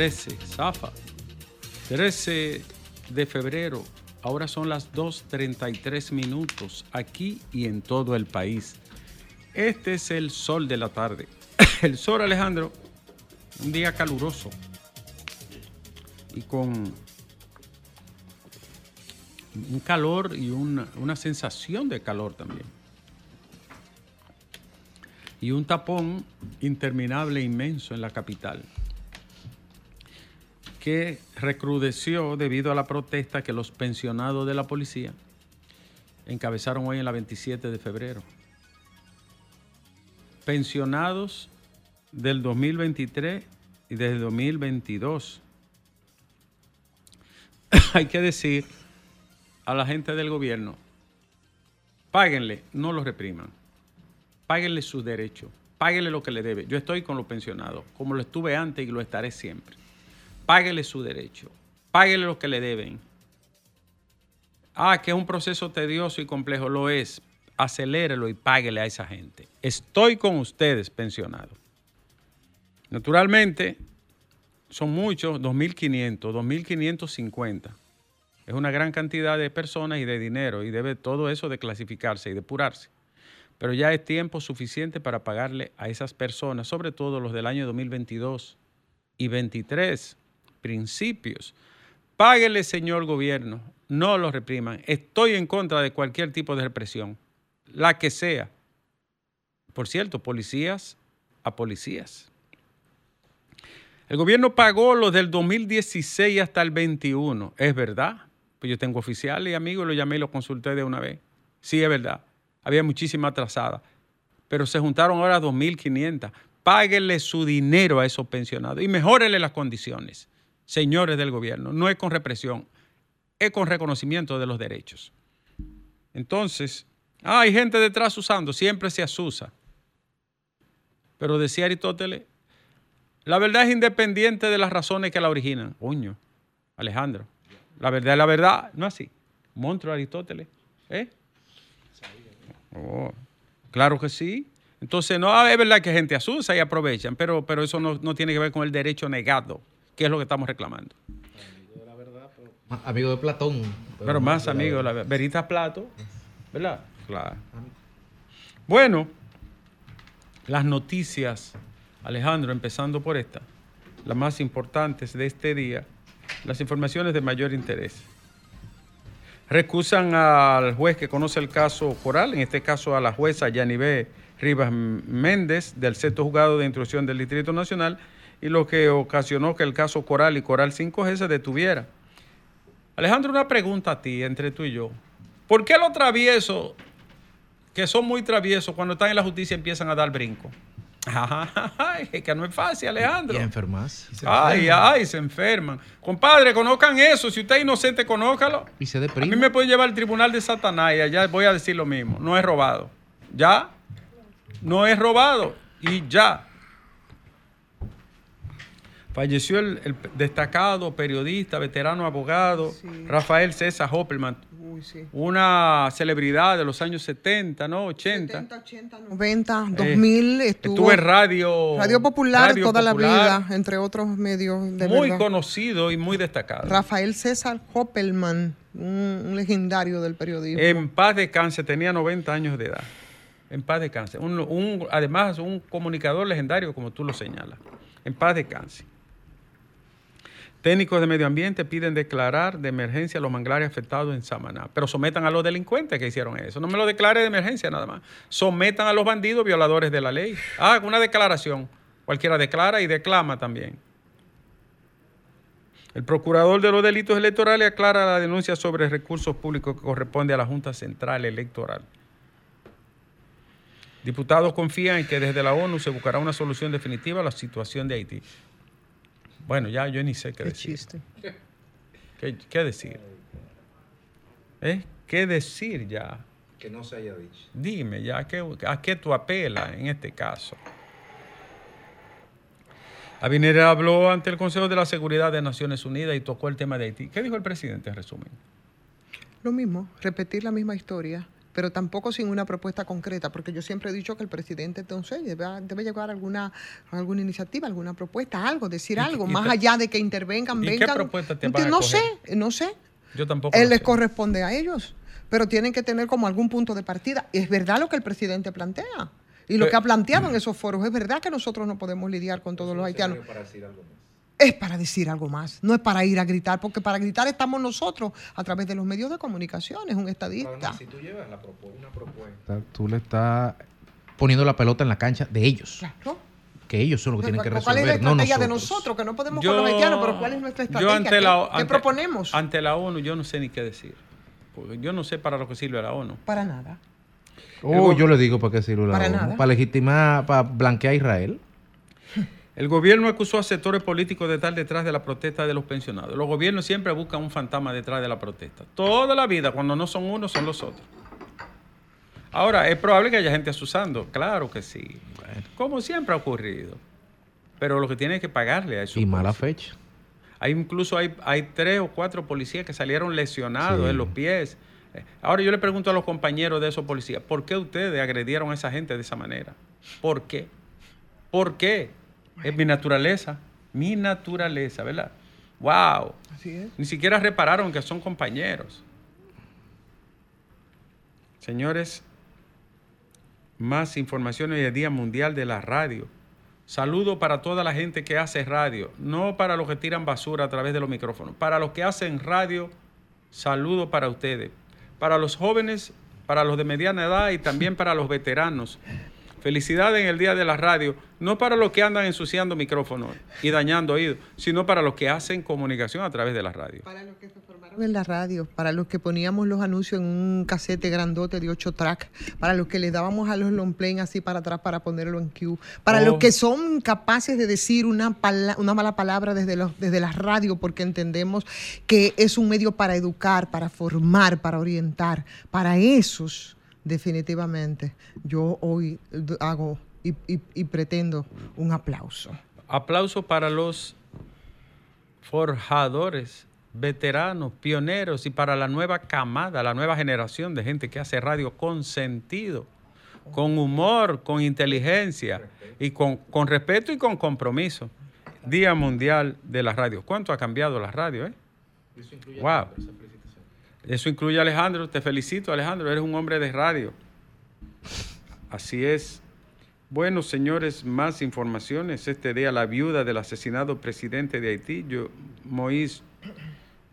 13, Zafa. 13 de febrero. Ahora son las 2.33 minutos aquí y en todo el país. Este es el sol de la tarde. El sol, Alejandro, un día caluroso y con un calor y una, una sensación de calor también. Y un tapón interminable, inmenso en la capital, que recrudeció debido a la protesta que los pensionados de la policía encabezaron hoy en la 27 de febrero. Pensionados del 2023 y desde 2022. Hay que decir a la gente del gobierno, páguenle, no los repriman. Páguenle sus derechos, páguenle lo que le debe. Yo estoy con los pensionados, como lo estuve antes y lo estaré siempre. Páguenle su derecho, páguenle lo que le deben. Ah, que es un proceso tedioso y complejo, lo es. Acelérelo y páguele a esa gente. Estoy con ustedes, pensionados. Naturalmente, son muchos, 2.500, 2.550. Es una gran cantidad de personas y de dinero y debe todo eso de clasificarse y depurarse. Pero ya es tiempo suficiente para pagarle a esas personas, sobre todo los del año 2022 y 23, principios. Páguele, señor gobierno, no lo repriman. Estoy en contra de cualquier tipo de represión, la que sea. Por cierto, policías a policías. El gobierno pagó los del 2016 hasta el 21, ¿es verdad? Pues yo tengo oficiales y amigos, lo llamé y lo consulté de una vez. Sí, es verdad. Había muchísima atrasada. Pero se juntaron ahora 2.500. Páguenle su dinero a esos pensionados y mejórenle las condiciones, señores del gobierno. No es con represión, es con reconocimiento de los derechos. Entonces, ah, hay gente detrás usando, siempre se asusa. Pero decía Aristóteles, la verdad es independiente de las razones que la originan. Coño, Alejandro. La verdad es la verdad, no así. Monstruo Aristóteles. ¿Eh? Oh, claro que sí. Entonces, no es verdad que gente asusa y aprovechan, pero, pero eso no, no, tiene que ver con el derecho negado, que es lo que estamos reclamando. Amigo de la verdad, pero... Amigo de Platón. Pero, pero más amigo de la verdad. Veritas Plato, ¿verdad? Claro. Bueno, las noticias Alejandro, empezando por esta, las más importantes de este día, las informaciones de mayor interés. Recusan al juez que conoce el caso Coral, en este caso a la jueza Yanibé Rivas Méndez del sexto juzgado de instrucción del Distrito Nacional y lo que ocasionó que el caso Coral y Coral 5G se detuviera. Alejandro, una pregunta a ti, entre tú y yo. ¿Por qué los traviesos, que son muy traviesos, cuando están en la justicia empiezan a dar brinco? Ay, que no es fácil, Alejandro. Y enfermas. Y ay, ay, se enferman. Compadre, conozcan eso. Si usted es inocente, conócalo. Y se deprime. A mí me puede llevar al tribunal de Satanás y allá voy a decir lo mismo. No es robado. ¿Ya? No es robado. Y ya. Falleció el, el destacado periodista, veterano abogado, sí. Rafael César Hoppelman. Uy, sí. Una celebridad de los años 70, ¿no? 80. 70, 80, 90, 2000. Eh, estuvo, estuvo en radio. Radio Popular Radio toda Popular, la vida, entre otros medios de Muy verdad. conocido y muy destacado. Rafael César Hoppelman, un, un legendario del periodismo. En paz de cáncer, tenía 90 años de edad. En paz de cáncer. Un, un, además, un comunicador legendario, como tú lo señalas. En paz de cáncer. Técnicos de medio ambiente piden declarar de emergencia los manglares afectados en Samaná, pero sometan a los delincuentes que hicieron eso. No me lo declare de emergencia nada más. Sometan a los bandidos violadores de la ley. Hagan una declaración. Cualquiera declara y declama también. El procurador de los delitos electorales aclara la denuncia sobre recursos públicos que corresponde a la Junta Central Electoral. Diputados confían en que desde la ONU se buscará una solución definitiva a la situación de Haití. Bueno, ya yo ni sé qué, Qué decir. chiste. ¿Qué, qué decir? ¿Eh? ¿Qué decir ya? Que no se haya dicho. Dime ya, ¿a qué, a qué tú apelas en este caso? Abineri habló ante el Consejo de la Seguridad de Naciones Unidas y tocó el tema de Haití. ¿Qué dijo el presidente en resumen? Lo mismo, repetir la misma historia, pero tampoco sin una propuesta concreta, porque yo siempre he dicho que el presidente entonces debe, debe llevar alguna, alguna iniciativa, alguna propuesta, algo, decir ¿Y- algo, más te- allá de que intervengan, ¿Y qué vengan. propuesta te No van a No sé, no sé. Yo tampoco. Él les sé. corresponde a ellos, pero tienen que tener como algún punto de partida. Y es verdad lo que el presidente plantea. Y lo Pero- que ha planteado en esos foros, es verdad que nosotros no podemos lidiar con todos los haitianos. Para decir algo más. Es para decir algo más, no es para ir a gritar, porque para gritar estamos nosotros a través de los medios de comunicación, es un estadista. Además, si tú llevas la propu- una propuesta, tú le estás poniendo la pelota en la cancha de ellos. Claro. Que ellos son los que tienen que ¿Cuál es la resolver, no estrategia de nosotros. Que no podemos con los haitianos, pero ¿cuál es nuestra yo estrategia? ante ¿Qué, la, qué ante- proponemos? Ante la ONU yo no sé ni qué decir. Porque yo no sé para lo que sirve la ONU. Para nada. Oh, yo le digo para qué sirve la Para ONU. nada. Para legitimar, para blanquear a Israel. El gobierno acusó a sectores políticos de estar detrás de la protesta de los pensionados. Los gobiernos siempre buscan un fantasma detrás de la protesta. Toda la vida, cuando no son unos, son los otros. Ahora, es probable que haya gente asusando. Claro que sí. Como siempre ha ocurrido. Pero lo que tiene es que pagarle a esos Y mala fecha. Hay incluso hay, hay tres o cuatro policías que salieron lesionados Sí. en los pies. Eh, Ahora yo le pregunto a los compañeros de esos policías, ¿por qué ustedes agredieron a esa gente de esa manera? ¿Por qué? ¿Por qué? Es mi naturaleza, mi naturaleza, ¿verdad? ¡Wow! Así es. Ni siquiera repararon que son compañeros. Señores, más información hoy es Día Mundial de la Radio. Saludo para toda la gente que hace radio, no para los que tiran basura a través de los micrófonos. Para los que hacen radio, saludo para ustedes. Para los jóvenes, para los de mediana edad y también para los veteranos. Felicidades en el Día de la Radio, no para los que andan ensuciando micrófonos y dañando oídos, sino para los que hacen comunicación a través de la radio. Para los que se formaron en la radio, para los que poníamos los anuncios en un casete grandote de 8 track, para los que les dábamos a los long play así para atrás para ponerlo en queue, para Oh. los que son capaces de decir una, pala- una mala palabra desde, los, desde la radio porque entendemos que es un medio para educar, para formar, para orientar, para esos definitivamente yo hoy hago y, y- y pretendo un aplauso. Aplauso para los forjadores, veteranos, pioneros y para la nueva camada, la nueva generación de gente que hace radio con sentido, con humor, con inteligencia y con, con respeto y con compromiso. Día Mundial de la Radio. ¿Cuánto ha cambiado la radio? Eh? Wow. Eso incluye a Alejandro. Te felicito, Alejandro. Eres un hombre de radio. Así es. Bueno, señores, más informaciones. Este día la viuda del asesinado presidente de Haití, Moïse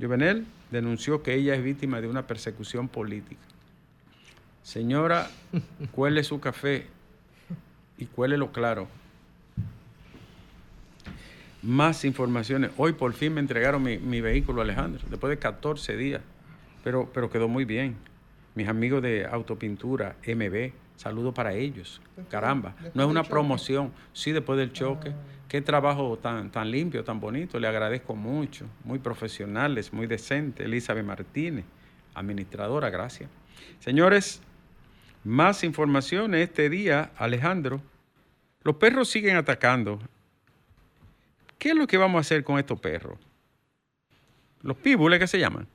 Jovenel, denunció que ella es víctima de una persecución política. Señora, cuele su café y cuélelo claro. Más informaciones. Hoy por fin me entregaron mi, mi vehículo, Alejandro, después de 14 días, pero, pero quedó muy bien. Mis amigos de Autopintura, MB, saludo para ellos. Caramba, no es una promoción, sí después del choque. Qué trabajo tan, tan limpio, tan bonito, le agradezco mucho. Muy profesionales, muy decente. Elizabeth Martínez, administradora, gracias. Señores, más información este día, Alejandro. Los perros siguen atacando. ¿Qué es lo que vamos a hacer con estos perros? Los píbules que se llaman.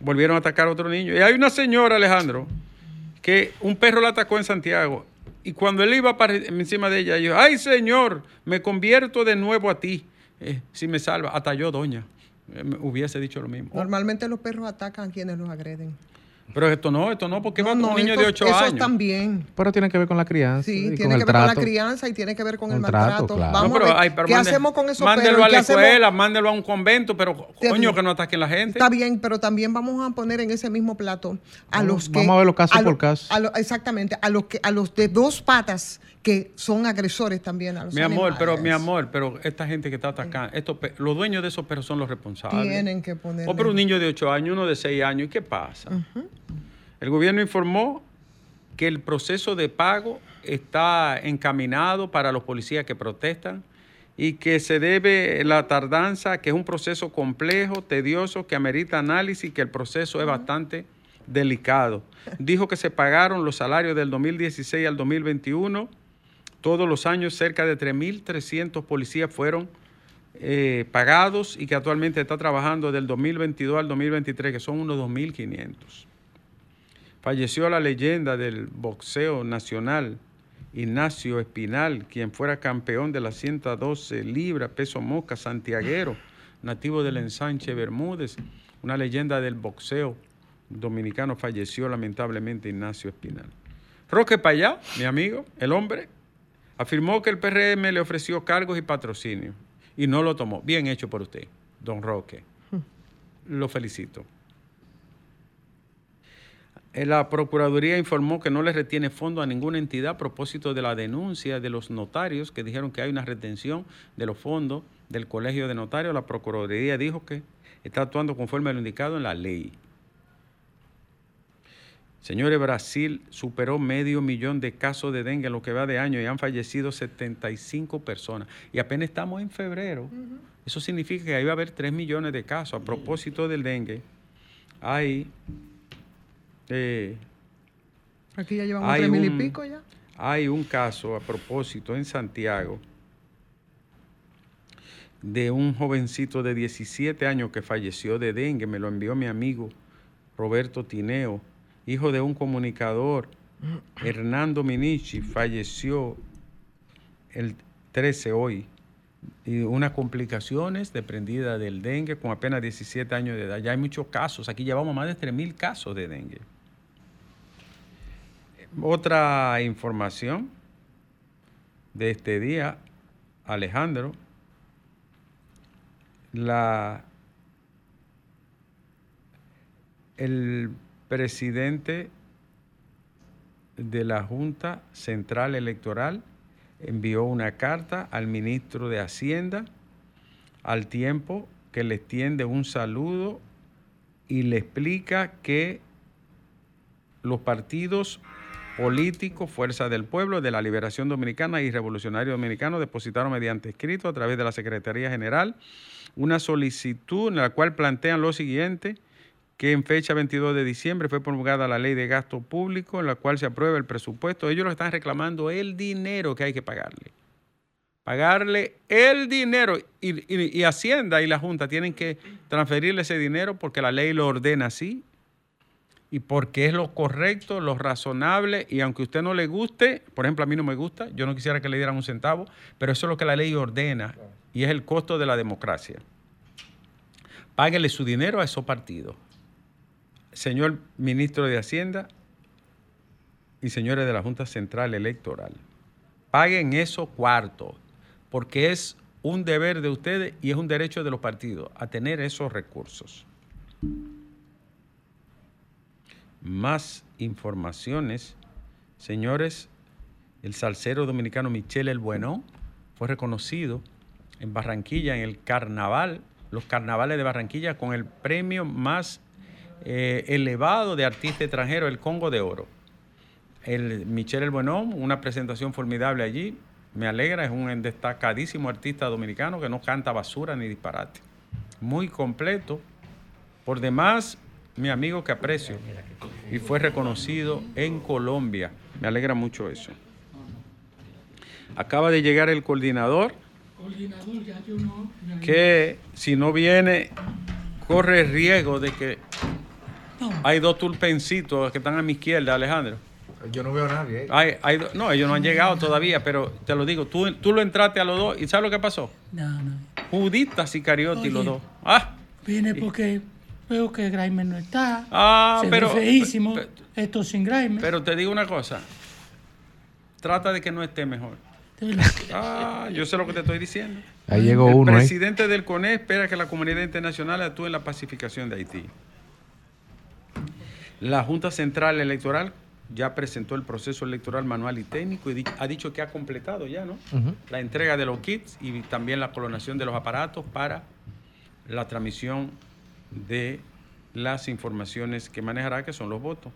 Volvieron a atacar a otro niño. Y hay una señora, Alejandro, que un perro la atacó en Santiago. Y cuando él iba para encima de ella, yo, ay Señor, me convierto de nuevo a ti. Eh, si me salva, hasta yo, doña, eh, hubiese dicho lo mismo. Normalmente los perros atacan a quienes los agreden. Pero esto no, esto no, porque No, va con no, un niño de 8 esos años. también. Pero tiene que ver con la crianza. Sí, y tiene con que el ver con la crianza y tiene que ver con el trato, maltrato. claro. Vamos No, pero, a ver, ay, pero ¿qué mande- hacemos con esos Mándelo perros? a ¿Qué la hacemos? escuela, mándelo a un convento, pero coño, que no ataquen la gente. Está bien, pero también vamos a poner en ese mismo plato a Vamos- los que... vamos a ver los casos lo- por caso. a lo- exactamente, a los, que, a los de dos patas que son agresores también a los Mi amor, pero mi amor, pero esta gente que está atacando, estos los dueños de esos perros son los responsables. Tienen que poner... O pero un niño de 8 años, uno de 6 años, ¿y qué pasa? El gobierno informó que el proceso de pago está encaminado para los policías que protestan y que se debe la tardanza, que es un proceso complejo, tedioso, que amerita análisis y que el proceso es bastante delicado. Dijo que se pagaron los salarios del 2016 al 2021 todos los años cerca de 3.300 policías fueron eh, pagados y que actualmente está trabajando del 2022 al 2023, que son unos 2.500. Falleció la leyenda del boxeo nacional, Ignacio Espinal, quien fuera campeón de las 112 libras, peso mosca, santiaguero, nativo del ensanche Bermúdez, una leyenda del boxeo dominicano, falleció lamentablemente Ignacio Espinal. Roque Payá, mi amigo, el hombre, afirmó que el PRM le ofreció cargos y patrocinio y no lo tomó. Bien hecho por usted, don Roque. Lo felicito. Eh, la Procuraduría informó que no le retiene fondo a ninguna entidad a propósito de la denuncia de los notarios que dijeron que hay una retención de los fondos del Colegio de Notarios. La Procuraduría dijo que está actuando conforme a lo indicado en la ley. Señores, Brasil superó medio millón de casos de dengue en lo que va de año y han fallecido 75 personas. Y apenas estamos en febrero. Eso significa que ahí va a haber 3 millones de casos. A propósito del dengue, hay... Eh, Aquí ya llevamos 3 mil y pico ya. Hay un caso a propósito en Santiago de un jovencito de 17 años que falleció de dengue. Me lo envió mi amigo Roberto Tineo hijo de un comunicador, Hernando Minichi, falleció el 13 hoy. Y unas complicaciones desprendidas del dengue con apenas 17 años de edad. Ya hay muchos casos. Aquí llevamos más de 3.000 casos de dengue. Otra información de este día, Alejandro, la, el presidente de la Junta Central Electoral envió una carta al ministro de Hacienda al tiempo que le extiende un saludo y le explica que los partidos políticos, Fuerza del Pueblo, de la Liberación Dominicana y Revolucionario Dominicano depositaron mediante escrito a través de la Secretaría General una solicitud en la cual plantean lo siguiente que en fecha 22 de diciembre fue promulgada la ley de gasto público en la cual se aprueba el presupuesto. Ellos lo están reclamando el dinero que hay que pagarle. Pagarle el dinero y, Hacienda y la Junta tienen que transferirle ese dinero porque la ley lo ordena así y porque es lo correcto, lo razonable y aunque a usted no le guste, por ejemplo a mí no me gusta, yo no quisiera que le dieran un centavo, pero eso es lo que la ley ordena y es el costo de la democracia. Páguele su dinero a esos partidos señor ministro de Hacienda y señores de la Junta Central Electoral, paguen esos cuartos, porque es un deber de ustedes y es un derecho de los partidos a tener esos recursos. Más informaciones, señores, el salsero dominicano Michel El Bueno fue reconocido en Barranquilla en el carnaval, los carnavales de Barranquilla, con el premio más eh, elevado de artista extranjero, el Congo de Oro. El Michel El Buenón, una presentación formidable allí. Me alegra, es un destacadísimo artista dominicano que no canta basura ni disparate. Muy completo. Por demás, mi amigo que aprecio. Y fue reconocido en Colombia. Me alegra mucho eso. Acaba de llegar el coordinador. Que si no viene, corre riesgo de que hay dos tulpencitos que están a mi izquierda, Alejandro. Yo no veo a nadie. no, ellos no han llegado todavía, pero te lo digo, tú, tú lo entraste a los dos y ¿sabes lo que pasó? No, no. Juditas y Cariotti los dos. Ah. Viene porque veo que Grimer no está. Ah, pero. feísimo. esto sin Grimer. Pero te digo una cosa. Trata de que no esté mejor. Ah, yo sé lo que te estoy diciendo. Ahí llegó uno. El presidente del CONE espera que la comunidad internacional actúe en la pacificación de Haití. La Junta Central Electoral ya presentó el proceso electoral manual y técnico y ha dicho que ha completado ya, ¿no? La entrega de los kits y también la colonación de los aparatos para la transmisión de las informaciones que manejará, que son los votos.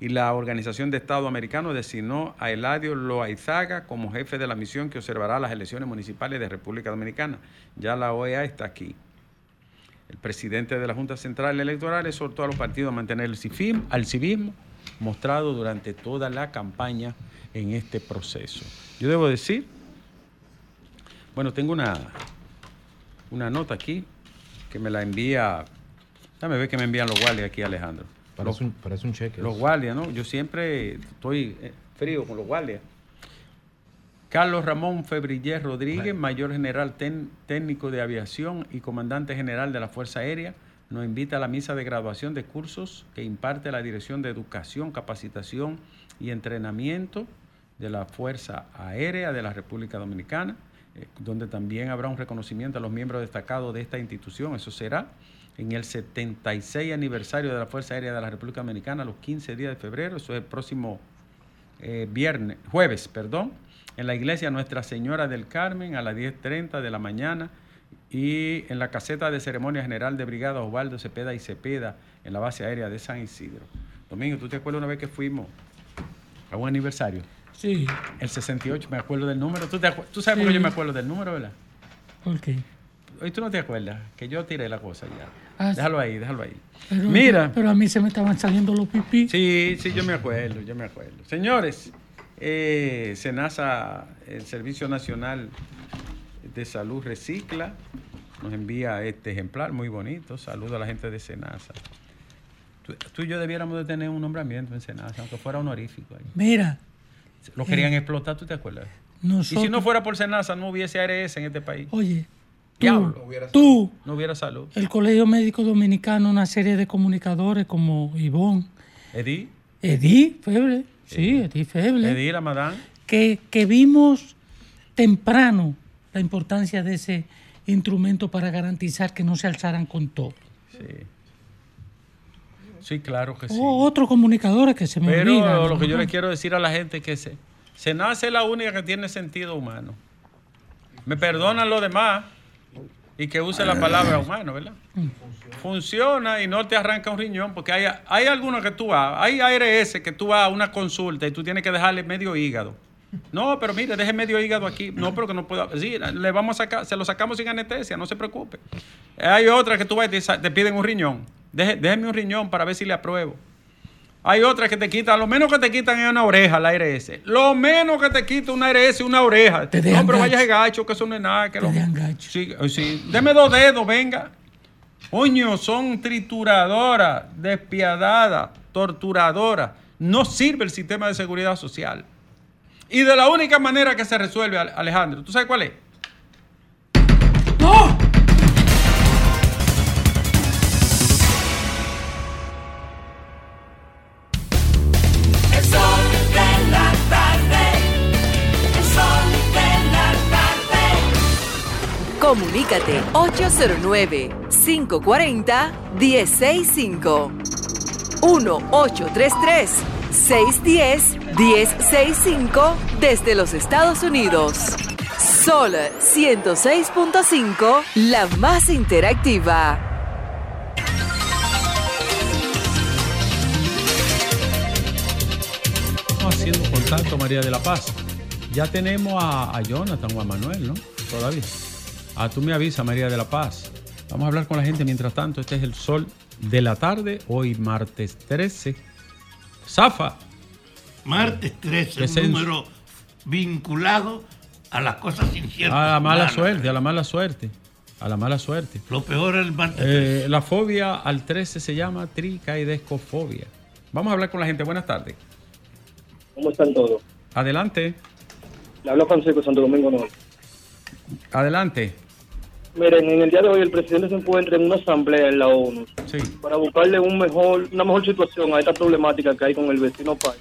Y la Organización de Estado Americano designó a Eladio Loaizaga como jefe de la misión que observará las elecciones municipales de República Dominicana. Ya la OEA está aquí. El presidente de la Junta Central Electoral exhortó a los partidos a mantener el civismo, al civismo mostrado durante toda la campaña en este proceso. Yo debo decir, bueno, tengo una, una nota aquí que me la envía, déjame ver que me envían los guardias aquí, Alejandro. Parece un, parece un cheque. Los guardias, ¿no? Yo siempre estoy eh, frío con los guardias. Carlos Ramón Febrillés Rodríguez, mayor general técnico de aviación y comandante general de la Fuerza Aérea, nos invita a la misa de graduación de cursos que imparte la Dirección de Educación, Capacitación y Entrenamiento de la Fuerza Aérea de la República Dominicana, eh, donde también habrá un reconocimiento a los miembros destacados de esta institución. Eso será en el 76 aniversario de la Fuerza Aérea de la República Dominicana, los 15 días de febrero, eso es el próximo eh, viernes, jueves, perdón, en la iglesia Nuestra Señora del Carmen a las 10.30 de la mañana y en la caseta de ceremonia general de brigada Osvaldo Cepeda y Cepeda en la base aérea de San Isidro. Domingo, ¿tú te acuerdas una vez que fuimos a un aniversario? Sí. El 68, me acuerdo del número. ¿Tú, ¿tú sabes por qué yo me acuerdo del número, verdad? ¿Por qué? Hoy tú no te acuerdas que yo tiré la cosa ya. Ah, déjalo ahí, déjalo ahí. Pero, Mira. Pero a mí se me estaban saliendo los pipí. Sí, sí, yo me acuerdo, yo me acuerdo. Señores, eh, SENASA, el Servicio Nacional de Salud Recicla, nos envía este ejemplar muy bonito. Saludo a la gente de SENASA. Tú, y yo debiéramos de tener un nombramiento en SENASA, aunque fuera honorífico. Ahí. Mira. Lo querían eh, explotar, ¿tú te acuerdas? y si no fuera por SENASA, no hubiese ARS en este país. Oye, Tú, tú, no hubiera salud. El Colegio Médico Dominicano, una serie de comunicadores como Ivón. Edí. Edí Feble. Sí, Edí Feble. Edí, la madame. Que, que vimos temprano la importancia de ese instrumento para garantizar que no se alzaran con todo. Sí. Sí, claro que sí. O otros comunicadores que se me Pero lo que yo le quiero decir a la gente es que se, se nace la única que tiene sentido humano. Me perdonan los demás y que use la palabra humano, ¿verdad? Funciona y no te arranca un riñón, porque hay, hay algunos que tú vas, hay ARS que tú vas a una consulta y tú tienes que dejarle medio hígado. No, pero mire, deje medio hígado aquí. No, pero que no puedo. Sí, le vamos a sacar, se lo sacamos sin anestesia, no se preocupe. Hay otras que tú vas y te, piden un riñón. déjeme un riñón para ver si le apruebo. Hay otras que te quitan, lo menos que te quitan es una oreja, la ARS. Lo menos que te quita una ARS es una oreja. Te no, pero vaya gacho, que eso no es nada. Que te lo... gacho. Sí, sí. Deme dos dedos, venga. Coño, son trituradoras, despiadadas, torturadoras. No sirve el sistema de seguridad social. Y de la única manera que se resuelve, Alejandro, ¿tú sabes cuál es? Comunícate 809-540-1065. 1-833-610-1065 desde los Estados Unidos. Sol 106.5, la más interactiva. Haciendo contacto, María de la Paz. Ya tenemos a, a Jonathan o a Manuel, ¿no? Todavía. Ah, tú me avisas, María de la Paz. Vamos a hablar con la gente mientras tanto. Este es el sol de la tarde, hoy martes 13. Zafa. Martes 13, un número vinculado a las cosas inciertas. A la mala suerte, a la mala suerte. A la mala suerte. Lo peor es el martes eh, La fobia al 13 se llama tricaidescofobia. Vamos a hablar con la gente. Buenas tardes. ¿Cómo están todos? Adelante. Le hablo Francisco Santo Domingo Norte. Adelante. Miren, en el día de hoy el presidente se encuentra en una asamblea en la ONU para buscarle un mejor, una mejor situación a esta problemática que hay con el vecino país.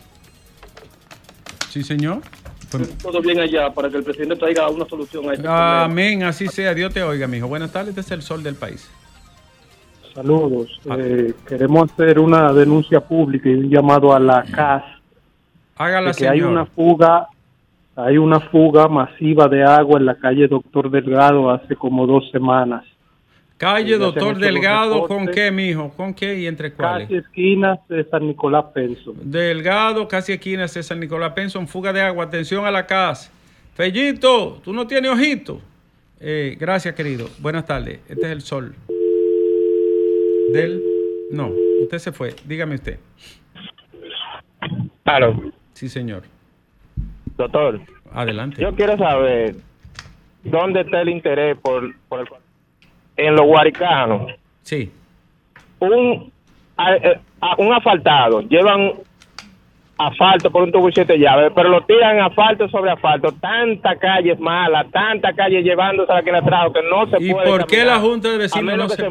Sí, señor. Todo bien allá para que el presidente traiga una solución a este Amén, así sea. Dios te oiga, mijo. Buenas tardes, este es el sol del país. Saludos. Ah. Eh, queremos hacer una denuncia pública y un llamado a la CAS. Hágala, que hay una fuga hay una fuga masiva de agua en la calle Doctor Delgado hace como dos semanas. Calle Doctor Delgado, ¿con qué, mijo? ¿Con qué y entre cuáles? Casi esquinas de San Nicolás Penson. Delgado, casi esquinas de San Nicolás Penson, fuga de agua. Atención a la casa. Fellito, ¿tú no tienes ojito? Eh, gracias, querido. Buenas tardes. Este es el sol. Del... No, usted se fue. Dígame usted. Claro. Sí, señor. Doctor. Adelante. Yo quiero saber dónde está el interés por, por el, en los guaricanos. Sí. Un, a- eh, a- un asfaltado, llevan asfalto por un tubo y siete llaves, pero lo tiran asfalto sobre asfalto. Tanta calle mala, tanta calle llevándose a la que la trajo que no se ¿Y puede. por qué la Junta de Vecinos no se, se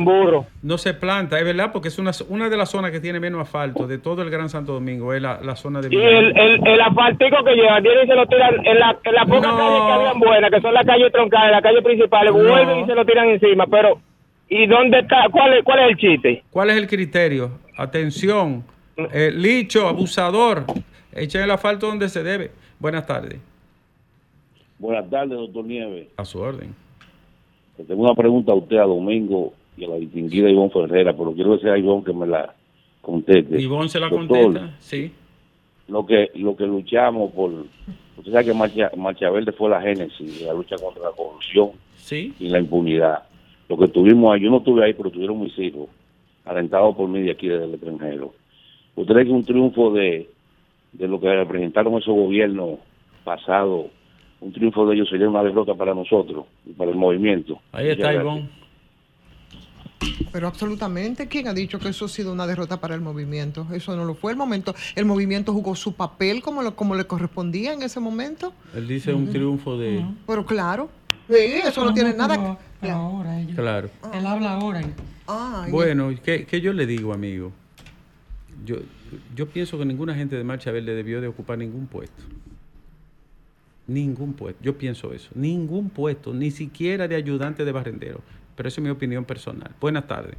no se planta? Es verdad, porque es una, una de las zonas que tiene menos asfalto de todo el Gran Santo Domingo, es la, la zona de Y el, el, el asfaltico que llevan, vienen y se lo tiran en la, en la poca No. calle que habían buenas, que son las calles troncadas, las calles principales, No. vuelven y se lo tiran encima. Pero, ¿y dónde está? ¿Cuál es, cuál es el chiste? ¿Cuál es el criterio? Atención, eh, licho, abusador, echen el asfalto donde se debe. Buenas tardes. Buenas tardes, doctor Nieves. A su orden. Le tengo una pregunta a usted, a Domingo y a la distinguida Ivonne Ferrera, pero quiero que sea Ivonne que me la conteste. Ivonne se la Doctor, contesta. Sí. Lo que, lo que luchamos por... Usted sabe que Marcha, Marcha Verde fue la génesis de la lucha contra la corrupción Sí. y la impunidad. Lo que tuvimos ahí, yo no estuve ahí, pero tuvieron mis hijos, alentados por mí de aquí, desde el extranjero. ¿Usted cree que un triunfo de, de lo que representaron esos gobiernos pasados, un triunfo de ellos sería una derrota para nosotros y para el movimiento? Ahí está Ivonne. Pero absolutamente, ¿quién ha dicho que eso ha sido una derrota para el movimiento? Eso no lo fue el momento. El movimiento jugó su papel como, lo, como le correspondía en ese momento. Él dice un triunfo de... Pero claro, sí, eso no tiene nada. Pero ahora ellos. Claro. Él habla ahora. Ah, Bueno, ¿qué, qué yo le digo, amigo? Yo, yo pienso que ninguna gente de Marcha Verde debió de ocupar ningún puesto. Ningún puesto. Yo pienso eso. Ningún puesto, ni siquiera de ayudante de barrendero. Pero esa es mi opinión personal. Buenas tardes.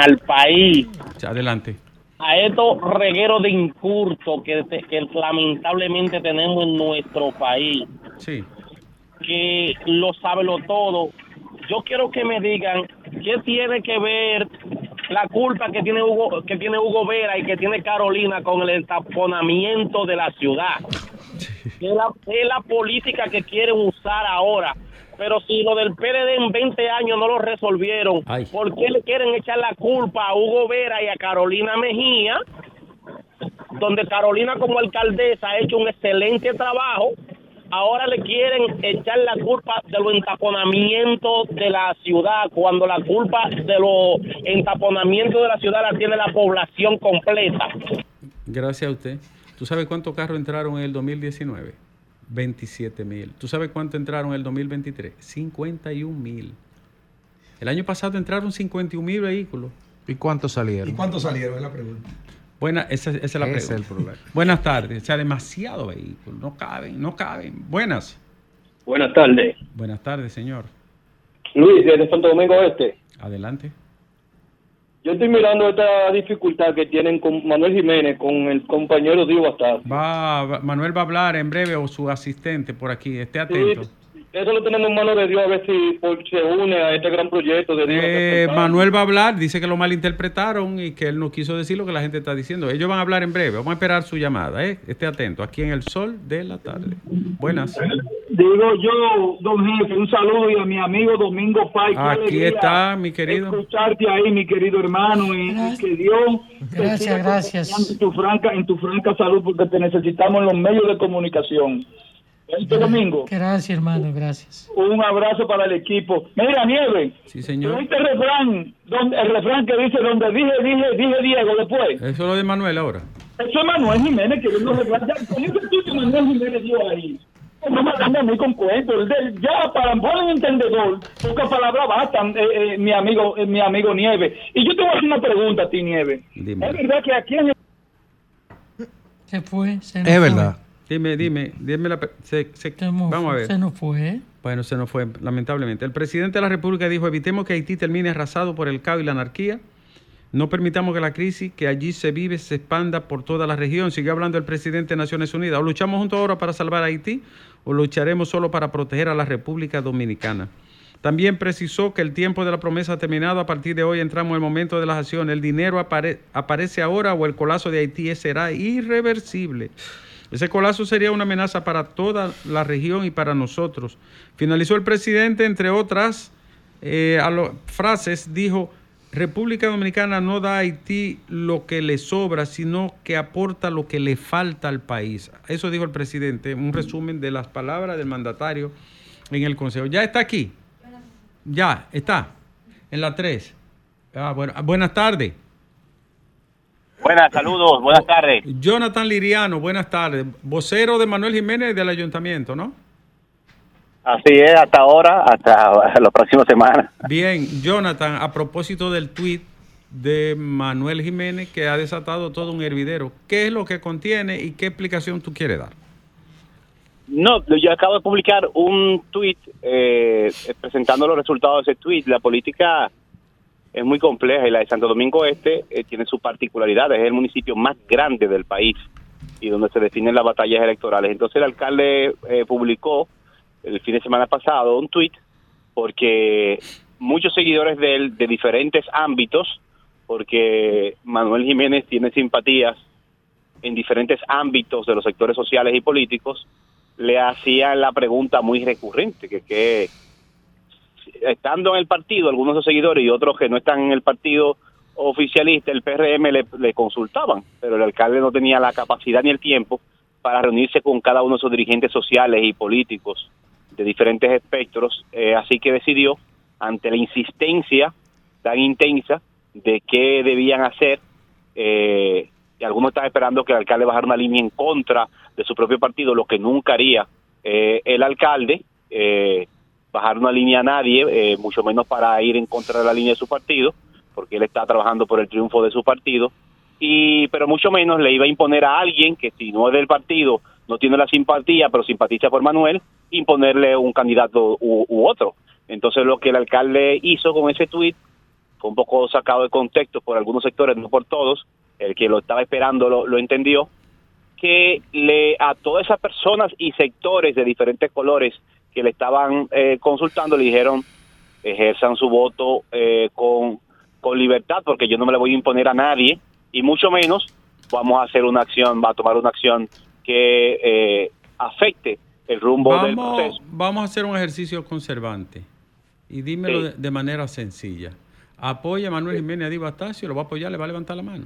al país, Adelante. a estos regueros de incurso que, que lamentablemente tenemos en nuestro país, Sí. que lo sabe lo todo. Yo quiero que me digan qué tiene que ver la culpa que tiene Hugo que tiene Hugo Vera y que tiene Carolina con el entaponamiento de la ciudad. Es la, es la política que quieren usar ahora. Pero si lo del PLD en 20 años no lo resolvieron, ¿por qué le quieren echar la culpa a Hugo Vera y a Carolina Mejía? Donde Carolina como alcaldesa ha hecho un excelente trabajo, ahora le quieren echar la culpa de los entaponamientos de la ciudad, cuando la culpa de los entaponamientos de la ciudad la tiene la población completa. Gracias a usted. ¿Tú sabes cuántos carros entraron en el 2019? 27 mil. ¿Tú sabes cuánto entraron en el 2023? 51 mil. El año pasado entraron 51 mil vehículos. ¿Y cuántos salieron? ¿Y cuántos salieron? Es la pregunta. Buena, esa, esa es la es pregunta. el problema. Buenas tardes. O sea, demasiado vehículos. No caben, no caben. Buenas. Buenas tardes. Buenas tardes, señor. Luis, desde Santo Domingo Este. Adelante. Yo estoy mirando esta dificultad que tienen con Manuel Jiménez, con el compañero Diego Astar. Va, va- Manuel va a hablar en breve o su asistente por aquí. Esté atento. Eso lo tenemos en manos de Dios a ver si por- se une a este gran proyecto de Dios. Eh, Manuel va a hablar, dice que lo malinterpretaron y que él no quiso decir lo que la gente está diciendo. Ellos van a hablar en breve, vamos a esperar su llamada, ¿eh? Esté atento, aquí en el sol de la tarde. Buenas. Digo yo, don jefe, un saludo y a mi amigo Domingo Pai. qué Aquí está, mi querido. Escucharte ahí, mi querido hermano, y, y que Dios Gracias, gracias. En tu, franca, en tu franca salud, porque te necesitamos en los medios de comunicación. Este domingo, Gracias, hermano, gracias. un abrazo para el equipo. Mira, Nieve, Sí, señor. ¿oíste el refrán, donde, el refrán que dice, donde dije, dije, dije Diego después? Eso es lo de Manuel ahora. Eso es Manuel Jiménez que no refrán. Ya, con ese título Manuel Jiménez dio ahí. No me anda mí con cuentos. Ya para un buen entendedor, pocas palabras bastan, eh, eh, mi amigo eh, mi amigo Nieve. Y yo te voy a hacer una pregunta a ti, Nieve. Dime. Es verdad que aquí en el Se fue. Se Es fue. verdad. Dime, dime, dime la... pe- se- se- vamos a ver. Se nos fue. Bueno, se nos fue, lamentablemente. El presidente de la República dijo, evitemos que Haití termine arrasado por el caos y la anarquía. No permitamos que la crisis que allí se vive se expanda por toda la región. Siguió hablando el presidente de Naciones Unidas. O luchamos juntos ahora para salvar a Haití o lucharemos solo para proteger a la República Dominicana. También precisó que el tiempo de la promesa ha terminado. A partir de hoy entramos en el momento de las acciones. El dinero apare- aparece ahora o el colapso de Haití será irreversible. Ese colapso sería una amenaza para toda la región y para nosotros. Finalizó el presidente, entre otras eh, frases, dijo, República Dominicana no da a Haití lo que le sobra, sino que aporta lo que le falta al país. Eso dijo el presidente, un resumen de las palabras del mandatario en el Consejo. ¿Ya está aquí? Ya, está. En la 3. Ah, buenas tardes. Buenas, saludos, buenas tardes. Jonathan Liriano, buenas tardes. Vocero de Manuel Jiménez del ayuntamiento, ¿no? Así es, hasta ahora, hasta las próximas semanas. Bien, Jonathan, a propósito del tuit de Manuel Jiménez que ha desatado todo un hervidero, ¿qué es lo que contiene y qué explicación tú quieres dar? No, yo acabo de publicar un tuit eh, presentando los resultados de ese tuit. La política es muy compleja y la de Santo Domingo Este eh, tiene su particularidad. Es el municipio más grande del país y donde se definen las batallas electorales. Entonces el alcalde eh, publicó el fin de semana pasado un tuit porque muchos seguidores de él de diferentes ámbitos, porque Manuel Jiménez tiene simpatías en diferentes ámbitos de los sectores sociales y políticos, le hacían la pregunta muy recurrente, que, que estando en el partido, algunos de sus seguidores y otros que no están en el partido oficialista, el PRM, le, consultaban, pero el alcalde no tenía la capacidad ni el tiempo para reunirse con cada uno de sus dirigentes sociales y políticos de diferentes espectros, eh, así que decidió, ante la insistencia tan intensa de qué debían hacer, eh, y algunos están esperando que el alcalde bajara una línea en contra de su propio partido, lo que nunca haría eh, el alcalde, eh, bajar una línea a nadie, eh, mucho menos para ir en contra de la línea de su partido, porque él está trabajando por el triunfo de su partido, y pero mucho menos le iba a imponer a alguien que si no es del partido, no tiene la simpatía, pero simpatiza por Manuel, imponerle un candidato u, otro. Entonces lo que el alcalde hizo con ese tuit fue un poco sacado de contexto por algunos sectores, no por todos, el que lo estaba esperando lo, lo entendió, que le a todas esas personas y sectores de diferentes colores que le estaban eh, consultando le dijeron ejerzan su voto eh, con, con libertad porque yo no me le voy a imponer a nadie y mucho menos vamos a hacer una acción, va a tomar una acción que eh, afecte el rumbo vamos, del proceso. Vamos a hacer un ejercicio conservante y dímelo Sí. de, de manera sencilla. Apoya a Manuel Jiménez Astacio, lo va a apoyar, le va a levantar la mano.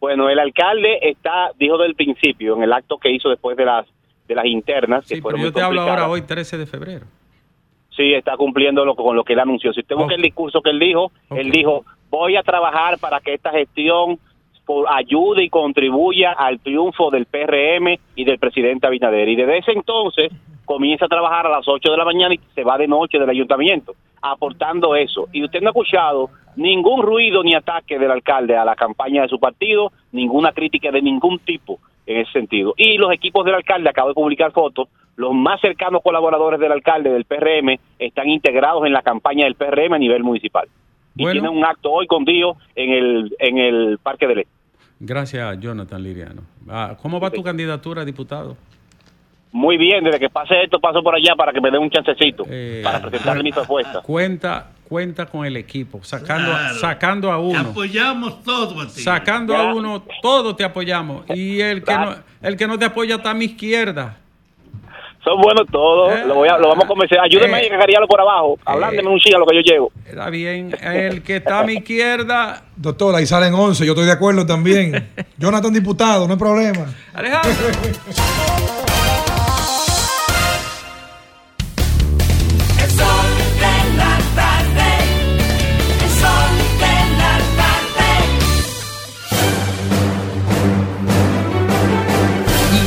Bueno, el alcalde está, dijo del principio, en el acto que hizo después de las de las internas, que Sí, pero fueron yo muy te hablo ahora hoy, 13 de febrero. Sí, está cumpliendo lo, con lo que él anunció. Si usted busca el discurso que él dijo, él dijo, voy a trabajar para que esta gestión ayude y contribuya al triunfo del PRM y del presidente Abinader. Y desde ese entonces comienza a trabajar a las 8 de la mañana y se va de noche del ayuntamiento, aportando eso. Y usted no ha escuchado ningún ruido ni ataque del alcalde a la campaña de su partido, ninguna crítica de ningún tipo en ese sentido. Y los equipos del alcalde, acabo de publicar fotos, los más cercanos colaboradores del alcalde del PRM están integrados en la campaña del PRM a nivel municipal. Y tienen un acto hoy con Dios en el, en el Parque del Este. Gracias, Jonathan Liriano. Ah, ¿Cómo va tu candidatura a diputado? Muy bien, desde que pase esto paso por allá para que me den un chancecito Eh, para presentarle mi propuesta. Cuenta, cuenta con el equipo, sacando, Claro. sacando a Te uno. apoyamos todo a ti. Sacando a uno, todos te apoyamos. Y el que, no, el que no te apoya está a mi izquierda. Son buenos todos, lo, voy a, lo vamos a convencer. Ayúdenme Eh. a por abajo, hablándome un ching a lo que yo llego. Está bien. El que está a mi izquierda. Doctor, ahí salen 11, yo estoy de acuerdo también. Jonathan diputado, no hay problema. Alejandro.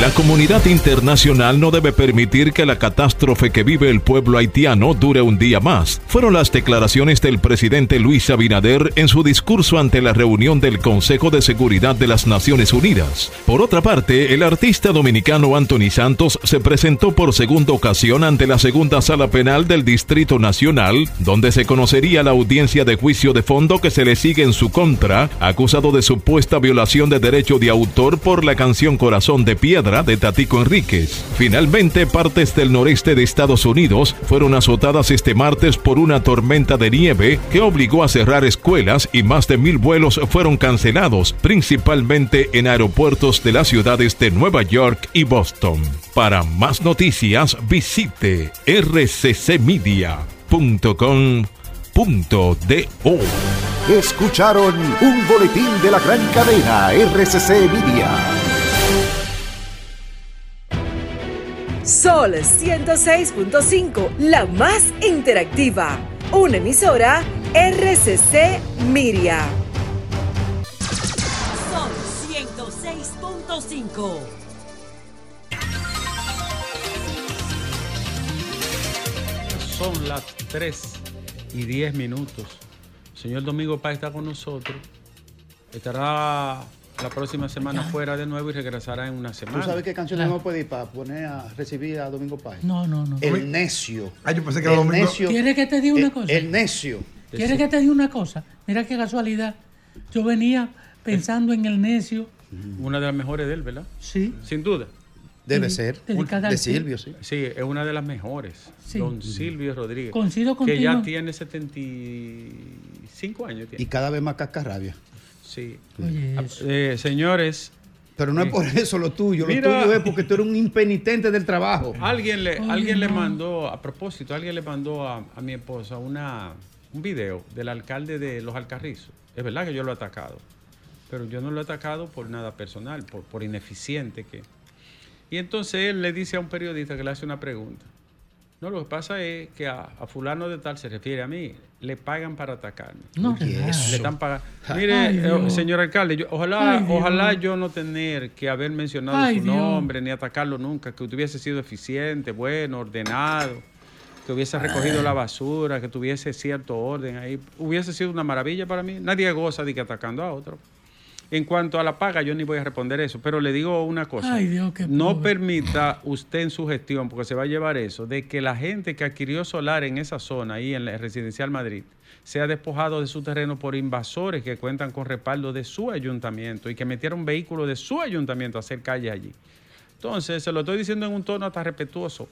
La comunidad internacional no debe permitir que la catástrofe que vive el pueblo haitiano dure un día más. Fueron las declaraciones del presidente Luis Abinader en su discurso ante la reunión del Consejo de Seguridad de las Naciones Unidas. Por otra parte, el artista dominicano Anthony Santos se presentó por segunda ocasión ante la segunda sala penal del Distrito Nacional, donde se conocería la audiencia de juicio de fondo que se le sigue en su contra, acusado de supuesta violación de derecho de autor por la canción Corazón de Piedra De Tatico Enríquez. Finalmente, partes del noreste de Estados Unidos fueron azotadas este martes por una tormenta de nieve que obligó a cerrar escuelas y más de mil vuelos fueron cancelados, principalmente en aeropuertos de las ciudades de Nueva York y Boston. Para más noticias, visite rccmedia.com.do. Escucharon un boletín de la gran cadena RCC Media. Sol 106.5, la más interactiva. Una emisora RCC Miria. Sol 106.5. Son las 3 y 10 minutos. Señor Domingo Paz está con nosotros. Estará la próxima semana fuera de nuevo y regresará en una semana. ¿Tú sabes qué canción tenemos que pedir para poner a recibir a Domingo Páez? No, no, no. El necio. Ah, yo pensé que El era Domingo. necio. ¿Quieres que te diga una El- cosa? El necio. ¿Quieres que te diga una cosa? Mira qué casualidad. Yo venía pensando en el necio. Una de las mejores de él, ¿verdad? Sí. Sin duda. Debe ser. Dedicada De Silvio, sí. Sí, es una de las mejores. Sí. Don Silvio Rodríguez. Coincido Que ya contigo. tiene 75 años. Tiene. Y cada vez más cascarrabia. Sí. Oye, Ah, eh, señores. Pero no es por eso lo tuyo. Lo tuyo es porque tú eres un impenitente del trabajo. Alguien le, Oye, alguien le mandó, a propósito, alguien le mandó a, a mi esposa una, un video del alcalde de Los Alcarrizos. Es verdad que yo lo he atacado, pero yo no lo he atacado por nada personal, por, por ineficiente que. Y entonces él le dice a un periodista que le hace una pregunta. No, lo que pasa es que a, a fulano de tal se refiere a mí, le pagan para atacarme. No, Le relaja. están pagando. Ay, Mire, eh, señor alcalde, yo- ojalá, Ay, ojalá yo no tener que haber mencionado Ay, su Dios. nombre ni atacarlo nunca, que hubiese sido eficiente, bueno, ordenado, que hubiese recogido la basura, que tuviese cierto orden ahí, hubiese sido una maravilla para mí. Nadie goza de que atacando a otro. En cuanto a la paga, yo ni voy a responder eso, pero le digo una cosa. Ay, Dios, qué no permita usted en su gestión, porque se va a llevar eso, de que la gente que adquirió solar en esa zona, ahí en la Residencial Madrid, sea despojado de su terreno por invasores que cuentan con respaldo de su ayuntamiento y que metieron vehículos de su ayuntamiento a hacer calle allí. Entonces, se lo estoy diciendo en un tono hasta respetuoso.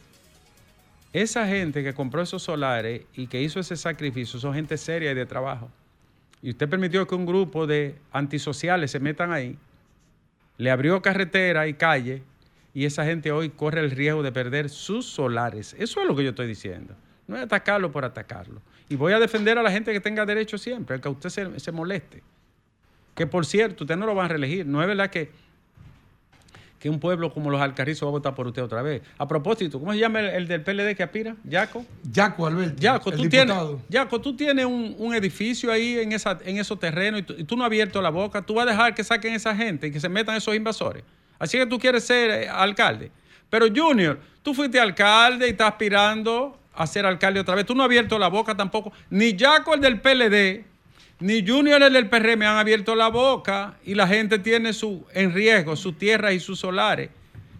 Esa gente que compró esos solares y que hizo ese sacrificio son gente seria y de trabajo. Y usted permitió que un grupo de antisociales se metan ahí, le abrió carretera y calle, y esa gente hoy corre el riesgo de perder sus solares. Eso es lo que yo estoy diciendo. No es atacarlo por atacarlo. Y voy a defender a la gente que tenga derecho siempre, aunque usted se, se moleste. Que por cierto, usted no lo va a reelegir. No es verdad que, que un pueblo como los Alcarrizos va a votar por usted otra vez. A propósito, ¿cómo se llama el, el del PLD que aspira? ¿Yaco? Yaco, Alberto. Yaco, tú tienes. Yaco, tú tienes un, un edificio ahí en, esa, en esos terrenos y tú, y tú no has abierto la boca. Tú vas a dejar que saquen esa gente y que se metan esos invasores. Así que tú quieres ser eh, alcalde. Pero Junior, tú fuiste alcalde y estás aspirando a ser alcalde otra vez. Tú no has abierto la boca tampoco. Ni Yaco, el del PLD, ni Junior, el del PRM, han abierto la boca y la gente tiene su, en riesgo sus tierras y sus solares.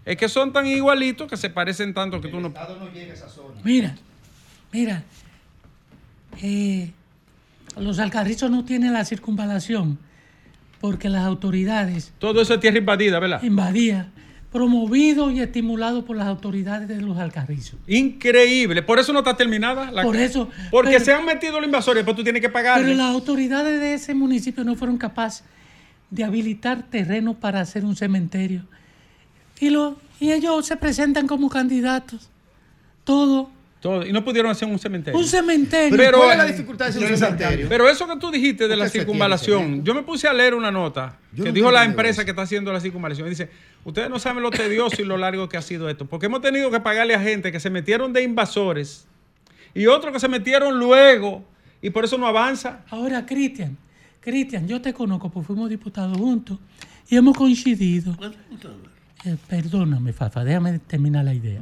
Es que son tan igualitos que se parecen tanto que tú no... Mira, mira, eh, los alcarrizos no tienen la circunvalación porque las autoridades Todo eso es tierra invadida, ¿verdad? invadían, promovido y estimulado por las autoridades de los alcarrizos. Increíble. Por eso no está terminada. La Por eso, Porque pero- se han metido los invasores, pues tú tienes que pagarle. Pero las autoridades de ese municipio no fueron capaces de habilitar terreno para hacer un cementerio. Y, lo, y ellos se presentan como candidatos. Todo. Todo. Y no pudieron hacer un cementerio. Un cementerio. Pero, ¿Cuál es la dificultad de hacer un cementerio? Pero eso que tú dijiste de ¿Por la circunvalación, yo me puse a leer una nota Yo que dijo la empresa que está haciendo la circunvalación. Y dice, ustedes no saben lo tedioso y lo largo que ha sido esto. Porque hemos tenido que pagarle a gente que se metieron de invasores y otros que se metieron luego y por eso no avanza. Ahora, Cristian, Cristian, yo te conozco porque fuimos diputados juntos y hemos coincidido. Eh, perdóname, Fafa, déjame terminar la idea.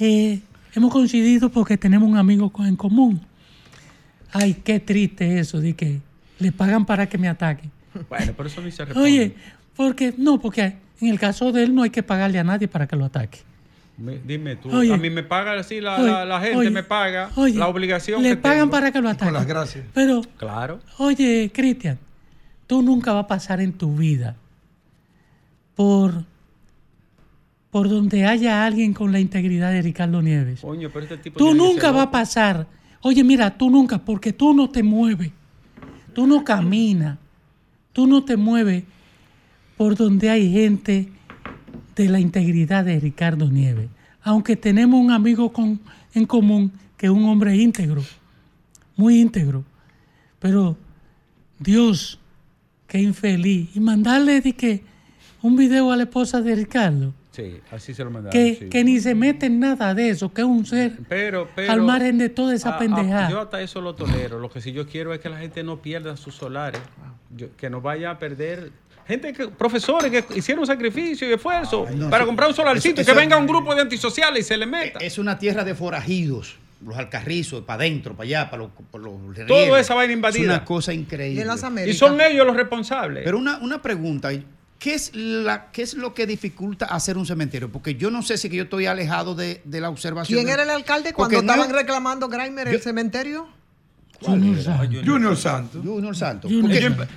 Eh, hemos coincidido porque tenemos un amigo en común. Ay, qué triste eso de que le pagan para que me ataque. Bueno, por eso ni se responde. Oye, porque no, porque en el caso de él no hay que pagarle a nadie para que lo ataque. Me- dime tú, Oye. a mí me paga así la, Oye, la- la gente, oye, me paga oye, la obligación Le que pagan tengo. para que lo ataque. las gracias. Pero, Claro. oye, Cristian, tú nunca vas a pasar en tu vida por por donde haya alguien con la integridad de Ricardo Nieves. Coño, pero este tipo Tú nunca vas a pasar. Oye, mira, tú nunca, porque tú no te mueves. Tú no caminas. Tú no te mueves por donde hay gente de la integridad de Ricardo Nieves. Aunque tenemos un amigo con, en común que es un hombre íntegro, muy íntegro. Pero Dios, qué infeliz. Y mandarle de que un video a la esposa de Ricardo, Sí, así se lo mandaron. que, sí. que ni se mete en nada de eso, que es un ser Pero, pero, al margen de toda esa a- a- pendejada. yo hasta eso lo tolero. Lo que sí yo quiero es que la gente no pierda sus solares. Yo- que no vaya a perder. Gente, que, profesores que hicieron sacrificio y esfuerzo no, para eso- comprar un solarcito y que venga un grupo de antisociales y se le meta. Es una tierra de forajidos. Los alcarrizos, para adentro, para allá, para los, por los Toda esa vaina invadida. Es una cosa increíble. Y en las Y Américas. son ellos los responsables. Pero una, una pregunta, ¿qué es, la, ¿qué es lo que dificulta hacer un cementerio? Porque yo no sé si que yo estoy alejado de, de la observación. ¿Quién de- era el alcalde cuando Porque no- estaban reclamando Grimer el cementerio? Junior Santos. Junior Santos. Junior Santos.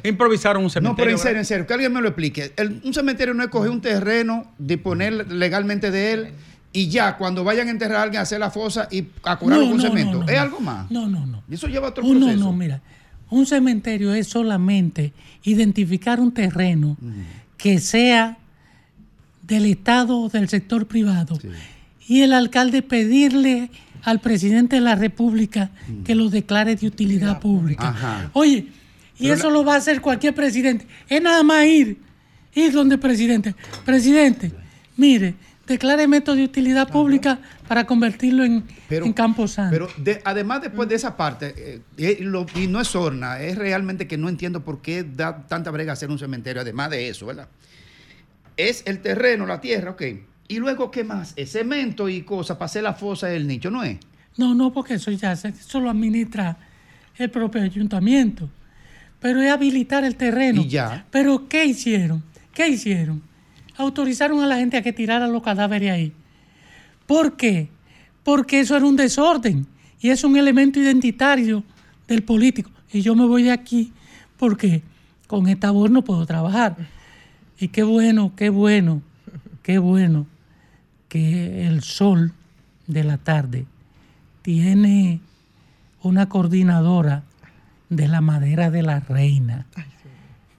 Improvisaron un cementerio. no, pero en serio, en serio, que alguien me lo explique. El- un cementerio no es coger un terreno, disponer legalmente de él y ya, cuando vayan a enterrar a alguien, hacer la fosa y a curar No, con no, cemento. no, no, es no. algo más. No, no, no. Y eso lleva otro Oh, no, proceso. no, mira. Un cementerio es solamente identificar un terreno que sea del Estado o del sector privado y el alcalde pedirle al presidente de la República que lo declare de utilidad pública. Ajá. Oye, y Pero eso la- lo va a hacer cualquier presidente. Es nada más ir, ir donde el presidente. Presidente, mire, decláreme esto de utilidad pública para convertirlo en, en Campo Santo. Pero de- además, después de esa parte, eh, eh, lo- y no es sorna, es realmente que no entiendo por qué da tanta brega hacer un cementerio, además de eso, ¿verdad? Es el terreno, la tierra, ok. Y luego, ¿qué más? Es cemento y cosas para hacer la fosa del nicho, ¿no es? No, no, porque eso ya se, eso lo administra el propio ayuntamiento. Pero es habilitar el terreno. Y ya. Pero ¿qué hicieron? ¿Qué hicieron? Autorizaron a la gente a que tirara los cadáveres ahí. ¿Por qué? Porque eso era un desorden y es un elemento identitario del político. Y yo me voy de aquí porque con esta voz no puedo trabajar. Y qué bueno, qué bueno, qué bueno que el sol de la tarde tiene una coordinadora de la madera de la reina,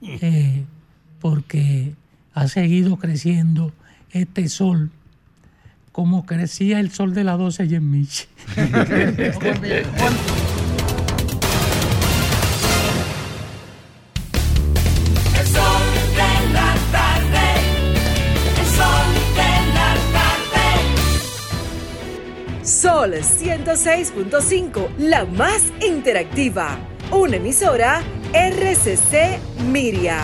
eh, porque ha seguido creciendo este sol como crecía el sol de la 12 y en Mich. El sol de la tarde. El sol de la tarde. Sol 106.5, la más interactiva. Una emisora RCC Miria.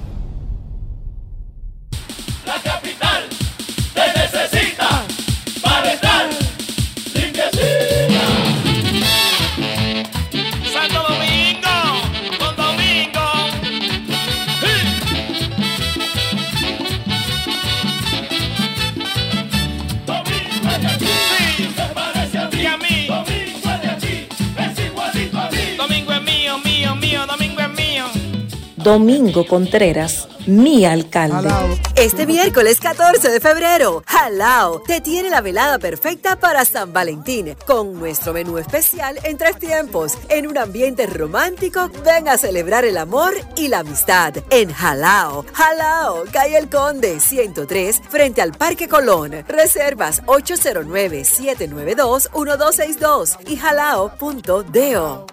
Domingo Contreras, mi alcalde. Este miércoles 14 de febrero, Jalao te tiene la velada perfecta para San Valentín con nuestro menú especial en tres tiempos. En un ambiente romántico, ven a celebrar el amor y la amistad en Jalao. Jalao, calle El Conde 103, frente al Parque Colón. Reservas 809-792-1262 y jalao.do.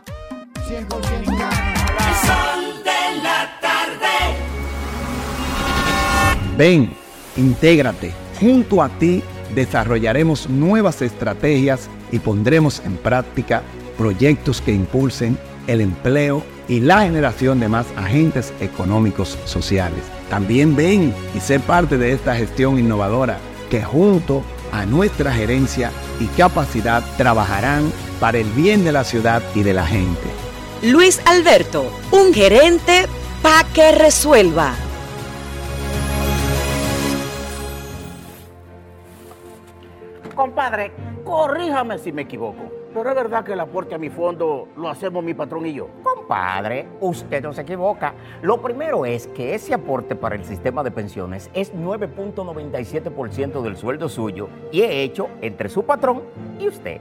100%. Ven, intégrate. Junto a ti desarrollaremos nuevas estrategias y pondremos en práctica proyectos que impulsen el empleo y la generación de más agentes económicos sociales. También ven y sé parte de esta gestión innovadora que junto a nuestra gerencia y capacidad trabajarán para el bien de la ciudad y de la gente. Luis Alberto, un gerente pa' que resuelva. Compadre, corríjame si me equivoco. Pero es verdad que el aporte a mi fondo lo hacemos mi patrón y yo. Compadre, usted no se equivoca. Lo primero es que ese aporte para el sistema de pensiones es 9.97% del sueldo suyo y es hecho entre su patrón y usted.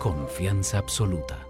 confianza absoluta.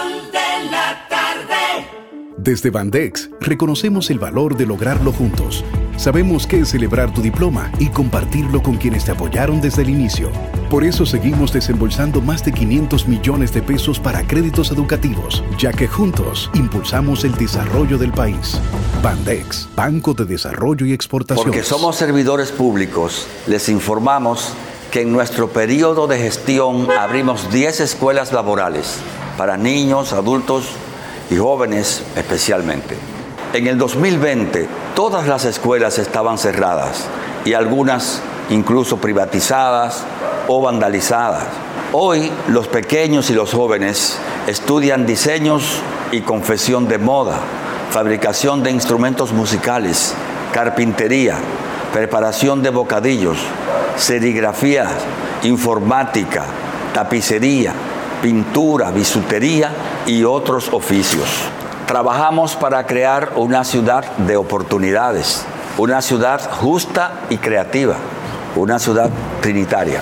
Desde Bandex reconocemos el valor de lograrlo juntos. Sabemos qué es celebrar tu diploma y compartirlo con quienes te apoyaron desde el inicio. Por eso seguimos desembolsando más de 500 millones de pesos para créditos educativos, ya que juntos impulsamos el desarrollo del país. Bandex, Banco de Desarrollo y Exportación. Porque somos servidores públicos, les informamos que en nuestro periodo de gestión abrimos 10 escuelas laborales para niños, adultos y jóvenes especialmente. En el 2020 todas las escuelas estaban cerradas y algunas incluso privatizadas o vandalizadas. Hoy los pequeños y los jóvenes estudian diseños y confesión de moda, fabricación de instrumentos musicales, carpintería, preparación de bocadillos, serigrafía, informática, tapicería, pintura, bisutería y otros oficios. Trabajamos para crear una ciudad de oportunidades, una ciudad justa y creativa, una ciudad trinitaria.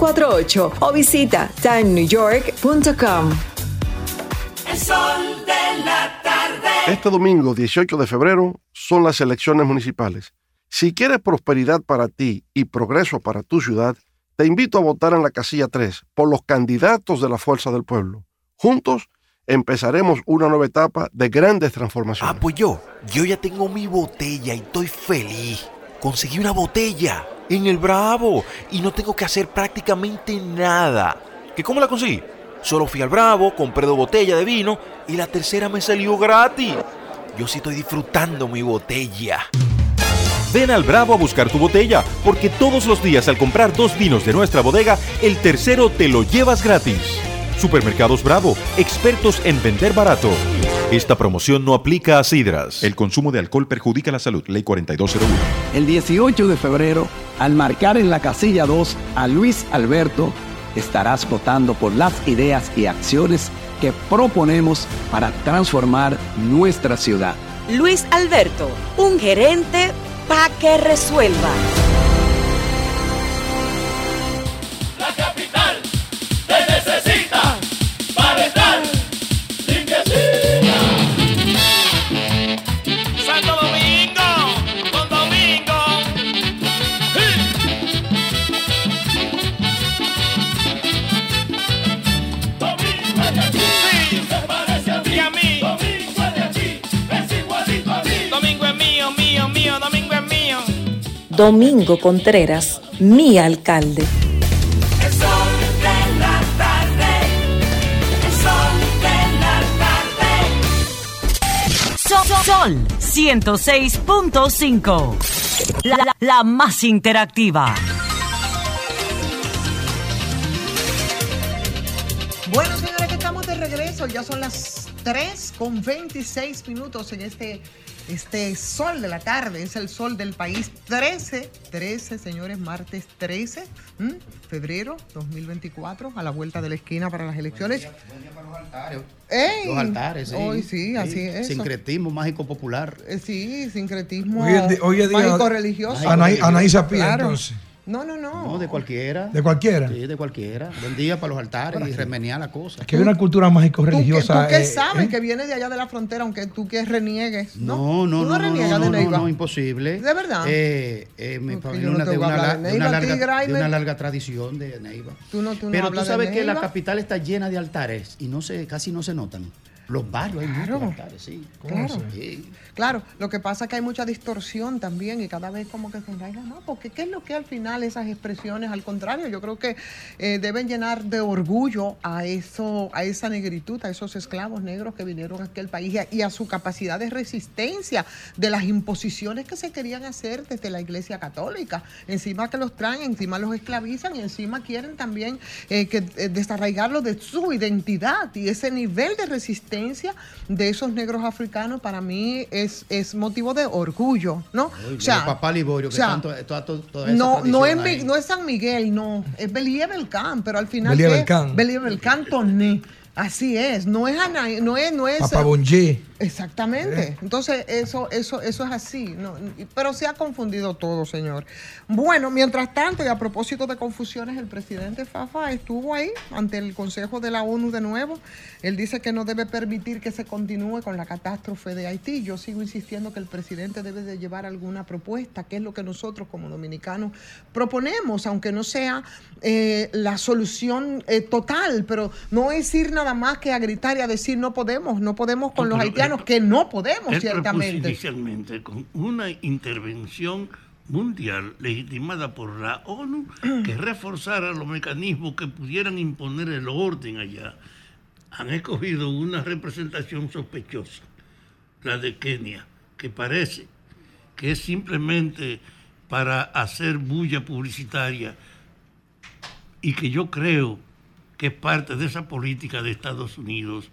917-388-2248 o visita timenewyork.com. El sol de la tarde. Este domingo 18 de febrero son las elecciones municipales. Si quieres prosperidad para ti y progreso para tu ciudad, te invito a votar en la casilla 3 por los candidatos de la Fuerza del Pueblo. Juntos empezaremos una nueva etapa de grandes transformaciones. Ah, pues yo, yo ya tengo mi botella y estoy feliz. Conseguí una botella en el Bravo y no tengo que hacer prácticamente nada. ¿Que cómo la conseguí? Solo fui al Bravo, compré dos botellas de vino y la tercera me salió gratis. Yo sí estoy disfrutando mi botella. Ven al Bravo a buscar tu botella, porque todos los días al comprar dos vinos de nuestra bodega, el tercero te lo llevas gratis. Supermercados Bravo, expertos en vender barato. Esta promoción no aplica a sidras. El consumo de alcohol perjudica la salud. Ley 4201. El 18 de febrero, al marcar en la casilla 2 a Luis Alberto, estarás votando por las ideas y acciones que proponemos para transformar nuestra ciudad. Luis Alberto, un gerente pa' que resuelva. Domingo Contreras, mi alcalde. El sol de la tarde, el sol de la tarde. Sol, Sol 106.5. La, la- la más interactiva. Bueno, señores, que estamos de regreso. Ya son las 3 con 26 minutos en este, este sol de la tarde. Es el sol del país. 13, 13, señores, martes 13, ¿m? febrero 2024, a la vuelta de la esquina para las elecciones. ¡Ey! Los altares, sí. Hoy sí, así es. Sincretismo mágico popular. Eh, Sí, sincretismo Hoy hoy día- mágico religioso. Anaí- Anaí Sapien, Claro. entonces. No, no, no. No, de cualquiera. ¿De cualquiera? Sí, de cualquiera. Buen día para los altares y remenear la cosa. Que hay una cultura ¿Tú, mágico-religiosa. qué eh, sabes eh, que viene de allá de la frontera, aunque tú que reniegues? No, no, ¿Tú no, no, reniegas no, de no, Neiva? no, imposible. ¿De verdad? Eh, eh, mi familia no de, una, la- de de una larga, de una larga tradición de Neiva. Tú no, tú no Pero tú sabes que la capital está llena de altares y no se, casi no se notan. Los barrios hay muchos altares, sí. Claro. Sí. Claro, lo que pasa es que hay mucha distorsión también y cada vez como que se enraiga más, porque ¿qué es lo que al final esas expresiones, al contrario, yo creo que eh, deben llenar de orgullo a eso, a esa negritud, a esos esclavos negros que vinieron aquí al país y a, a su capacidad de resistencia de las imposiciones que se querían hacer desde la Iglesia Católica. Encima que los traen, encima los esclavizan y encima quieren también eh, que, eh, de su identidad y ese nivel de resistencia de esos negros africanos para mí es, es motivo de orgullo, ¿no? El papá Liborio, que o sea, tanto, toda, toda- toda esa no, no, es, ahí. no es San Miguel, no, es Belie Belcán, pero al final Belie. Belcán. Belie Belcán Toné. Así es, no es Ana, no es, no es Bonje. Exactamente. Entonces, eso, eso, eso es así. ¿no? Pero se ha confundido todo, señor. Bueno, mientras tanto, y a propósito de confusiones, el presidente Fafa estuvo ahí ante el Consejo de la ONU de nuevo. Él dice que no debe permitir que se continúe con la catástrofe de Haití. Yo sigo insistiendo que el presidente debe de llevar alguna propuesta, que es lo que nosotros como dominicanos proponemos, aunque no sea eh, la solución eh, total, pero no es ir nada más que a gritar y a decir no podemos, no podemos con los haitianos, que no podemos, Él ciertamente. inicialmente con una intervención mundial legitimada por la ONU que reforzara los mecanismos que pudieran imponer el orden allá. Han escogido una representación sospechosa, la de Kenia, que parece que es simplemente para hacer bulla publicitaria y que yo creo que es parte de esa política de Estados Unidos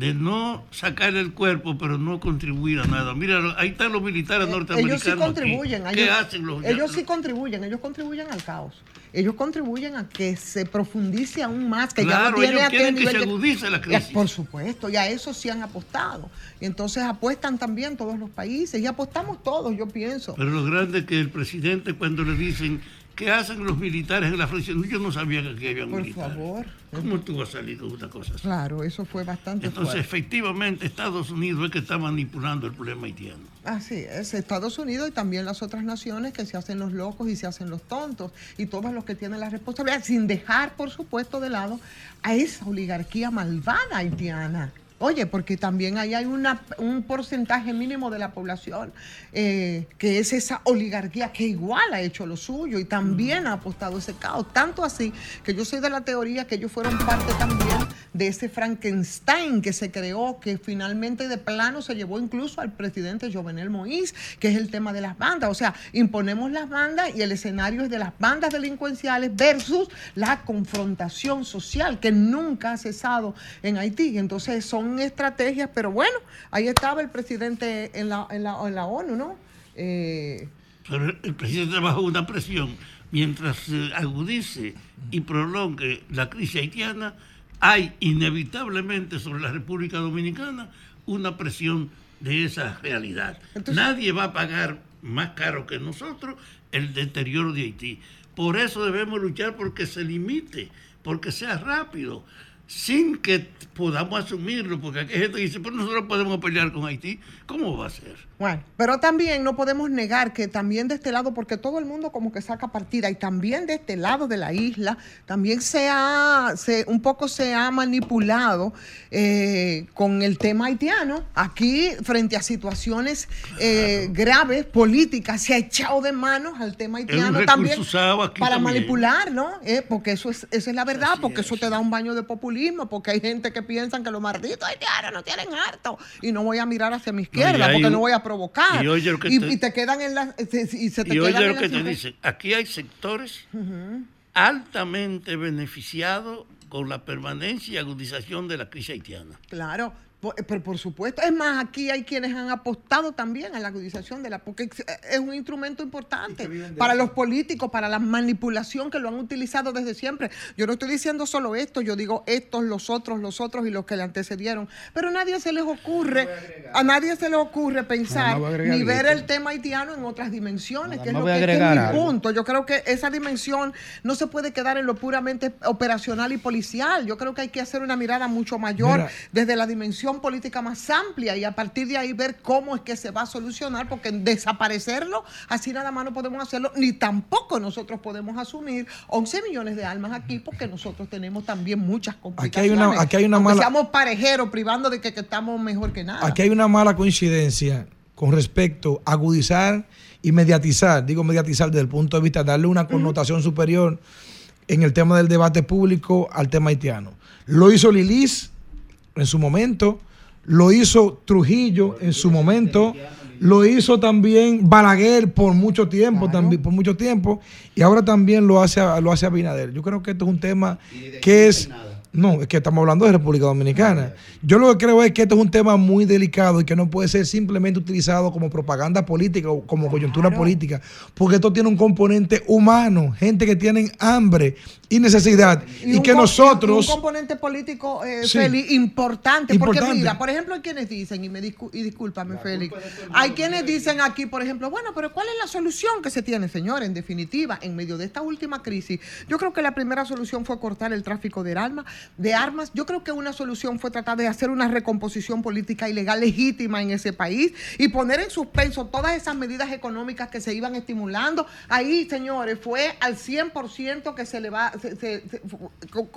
de no sacar el cuerpo pero no contribuir a nada. Mira, ahí están los militares norteamericanos. Ellos sí aquí. contribuyen. ¿Qué ellos, hacen los ellos sí contribuyen, ellos contribuyen al caos. Ellos contribuyen a que se profundice aún más, que ya no tiene ellos aquel quieren que se de- agudice la Ya, crisis. Por supuesto, y a eso sí han apostado. Y entonces apuestan también todos los países y apostamos todos, yo pienso. Pero lo grande es que el presidente cuando le dicen ¿qué hacen los militares en la Francia? Yo no sabía que aquí había Por militares. favor. ¿Cómo tú vas a salir con una cosa así? Claro, eso fue bastante Entonces, fuerte. efectivamente, Estados Unidos es que está manipulando el problema haitiano. Así es, Estados Unidos y también las otras naciones que se hacen los locos y se hacen los tontos y todos los que tienen la responsabilidad, sin dejar, por supuesto, de lado a esa oligarquía malvada haitiana. Oye, porque también ahí hay una, un porcentaje mínimo de la población eh, que es esa oligarquía que igual ha hecho lo suyo y también ha apostado ese caos. Tanto así que yo soy de la teoría que ellos fueron parte también de ese Frankenstein que se creó, que finalmente de plano se llevó incluso al presidente Jovenel Moïse, que es el tema de las bandas. O sea, imponemos las bandas y el escenario es de las bandas delincuenciales versus la confrontación social que nunca ha cesado en Haití. Entonces son estrategias, pero bueno, ahí estaba el presidente en la, en la, en la ONU, ¿no? Eh, Pero el presidente bajo una presión. Mientras se agudice y prolongue la crisis haitiana, hay inevitablemente sobre la República Dominicana una presión de esa realidad. Nadie va a pagar más caro que nosotros el deterioro de Haití. Por eso debemos luchar porque se limite, porque sea rápido, sin que podamos asumirlo, porque aquí hay gente que dice, pues nosotros podemos pelear con Haití. ¿Cómo va a ser? Bueno, pero también no podemos negar que también de este lado, porque todo el mundo como que saca partida, y también de este lado de la isla, también se ha, se, un poco se ha manipulado eh, con el tema haitiano. Aquí, frente a situaciones eh, graves, políticas, se ha echado de manos al tema haitiano también para también. manipular, ¿no? Eh, porque eso es, esa es la verdad, porque eso te da un baño de populismo, porque hay gente que piensan que los malditos haitianos no tienen harto, y no voy a mirar hacia mi izquierda, porque un- no voy a provocar. y oye lo que y, te- y te quedan en las... Y se te Y oye en lo que te dicen, aquí hay sectores altamente beneficiados con la permanencia y agudización de la crisis haitiana. Claro, por, eh, pero por supuesto. Es más, aquí hay quienes han apostado también a la agudización de la... Porque es- es un instrumento importante para los políticos, para la manipulación que lo han utilizado desde siempre. Yo no estoy diciendo solo esto, yo digo estos, los otros, los otros y los que le antecedieron. Pero a nadie se les ocurre, a nadie se les ocurre pensar ni ver el tema haitiano en otras dimensiones, que es lo voy a que, que es agregar mi algo. punto. Yo creo que esa dimensión no se puede quedar en lo puramente operacional y policial. Yo creo que hay que hacer una mirada mucho mayor Mira. desde la dimensión política más amplia y a partir de ahí ver cómo es que se va a solucionar, porque desaparecerlo, así nada más no podemos hacerlo, ni tampoco nosotros podemos asumir 11 millones de almas aquí, porque nosotros tenemos también muchas Aquí hay complicaciones. una- aquí hay una mala- seamos parejeros, privando de que, que estamos mejor que nada. Aquí hay una mala coincidencia con respecto a agudizar y mediatizar, digo mediatizar desde el punto de vista de darle una connotación superior en el tema del debate público al tema haitiano. Lo hizo Lilis en su momento, lo hizo Trujillo en su momento, lo hizo también Balaguer por mucho tiempo, también por mucho tiempo, y ahora también lo hace lo hace Abinader. Yo creo que esto es un tema que es no, es que estamos hablando de República Dominicana. Yo lo que creo es que esto es un tema muy delicado y que no puede ser simplemente utilizado como propaganda política o como coyuntura política, porque esto tiene un componente humano, gente que tienen hambre y necesidad y, que nosotros Un componente político, eh, Sí. Feli, importante, Porque Importante. mira, por ejemplo, hay quienes dicen, y, me discu- y discúlpame, Félix, hay quienes dicen aquí, por ejemplo, bueno, pero ¿cuál es la solución que se tiene, señor? En definitiva, en medio de esta última crisis, yo creo que la primera solución fue cortar el tráfico de armas. De armas. Yo creo que una solución fue tratar de hacer una recomposición política y legal legítima en ese país y poner en suspenso todas esas medidas económicas que se iban estimulando. Ahí, señores, fue al 100% que se le va,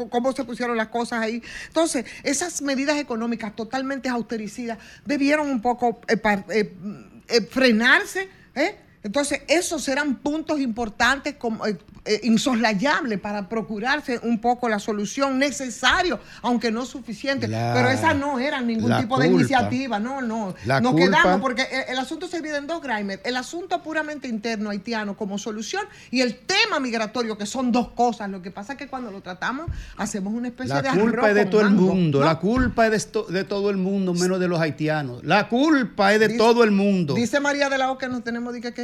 cómo se pusieron las cosas ahí. Entonces, esas medidas económicas totalmente austericidas debieron un poco eh, eh, eh, frenarse, ¿eh? Entonces, esos serán puntos importantes, como, eh, eh, insoslayables para procurarse un poco la solución necesario, aunque no suficiente. La- Pero esa no era ningún la tipo de culpa. iniciativa, no, no. La Nos culpa- quedamos, porque el, el asunto se divide en dos, Grimer. El asunto puramente interno haitiano como solución y el tema migratorio, que son dos cosas. Lo que pasa es que cuando lo tratamos, hacemos una especie La de culpa arroz es de todo el mundo, ¿no? la culpa es de, esto- de todo el mundo, menos de los haitianos. La culpa es de Dice- todo el mundo. Dice María de la O que nos tenemos de que, que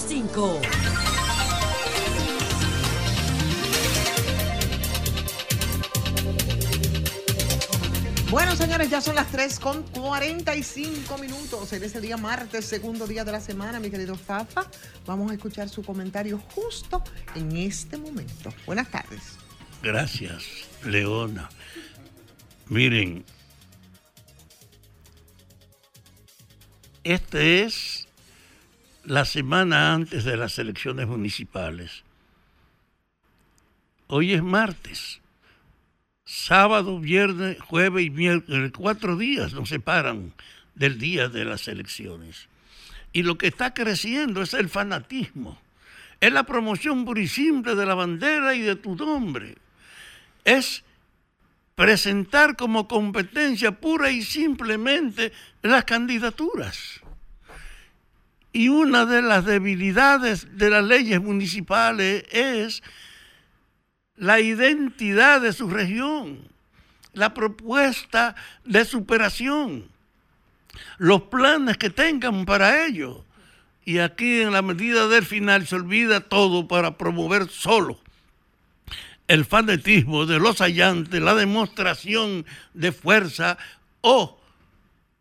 105. Bueno, señores, ya son las 3 con 45 minutos en ese día martes, segundo día de la semana, mi querido Fafa. Vamos a escuchar su comentario justo en este momento. Buenas tardes. Gracias, Leona. Miren, este es la semana antes de las elecciones municipales. Hoy es martes. Sábado, viernes, jueves y miércoles, cuatro días nos separan del día de las elecciones. Y lo que está creciendo es el fanatismo. Es la promoción pura y simple de la bandera y de tu nombre. Es presentar como competencia pura y simplemente las candidaturas. Y una de las debilidades de las leyes municipales es la identidad de su región, la propuesta de superación, los planes que tengan para ello. Y aquí en la medida del final se olvida todo para promover solo el fanatismo de los hallantes, la demostración de fuerza o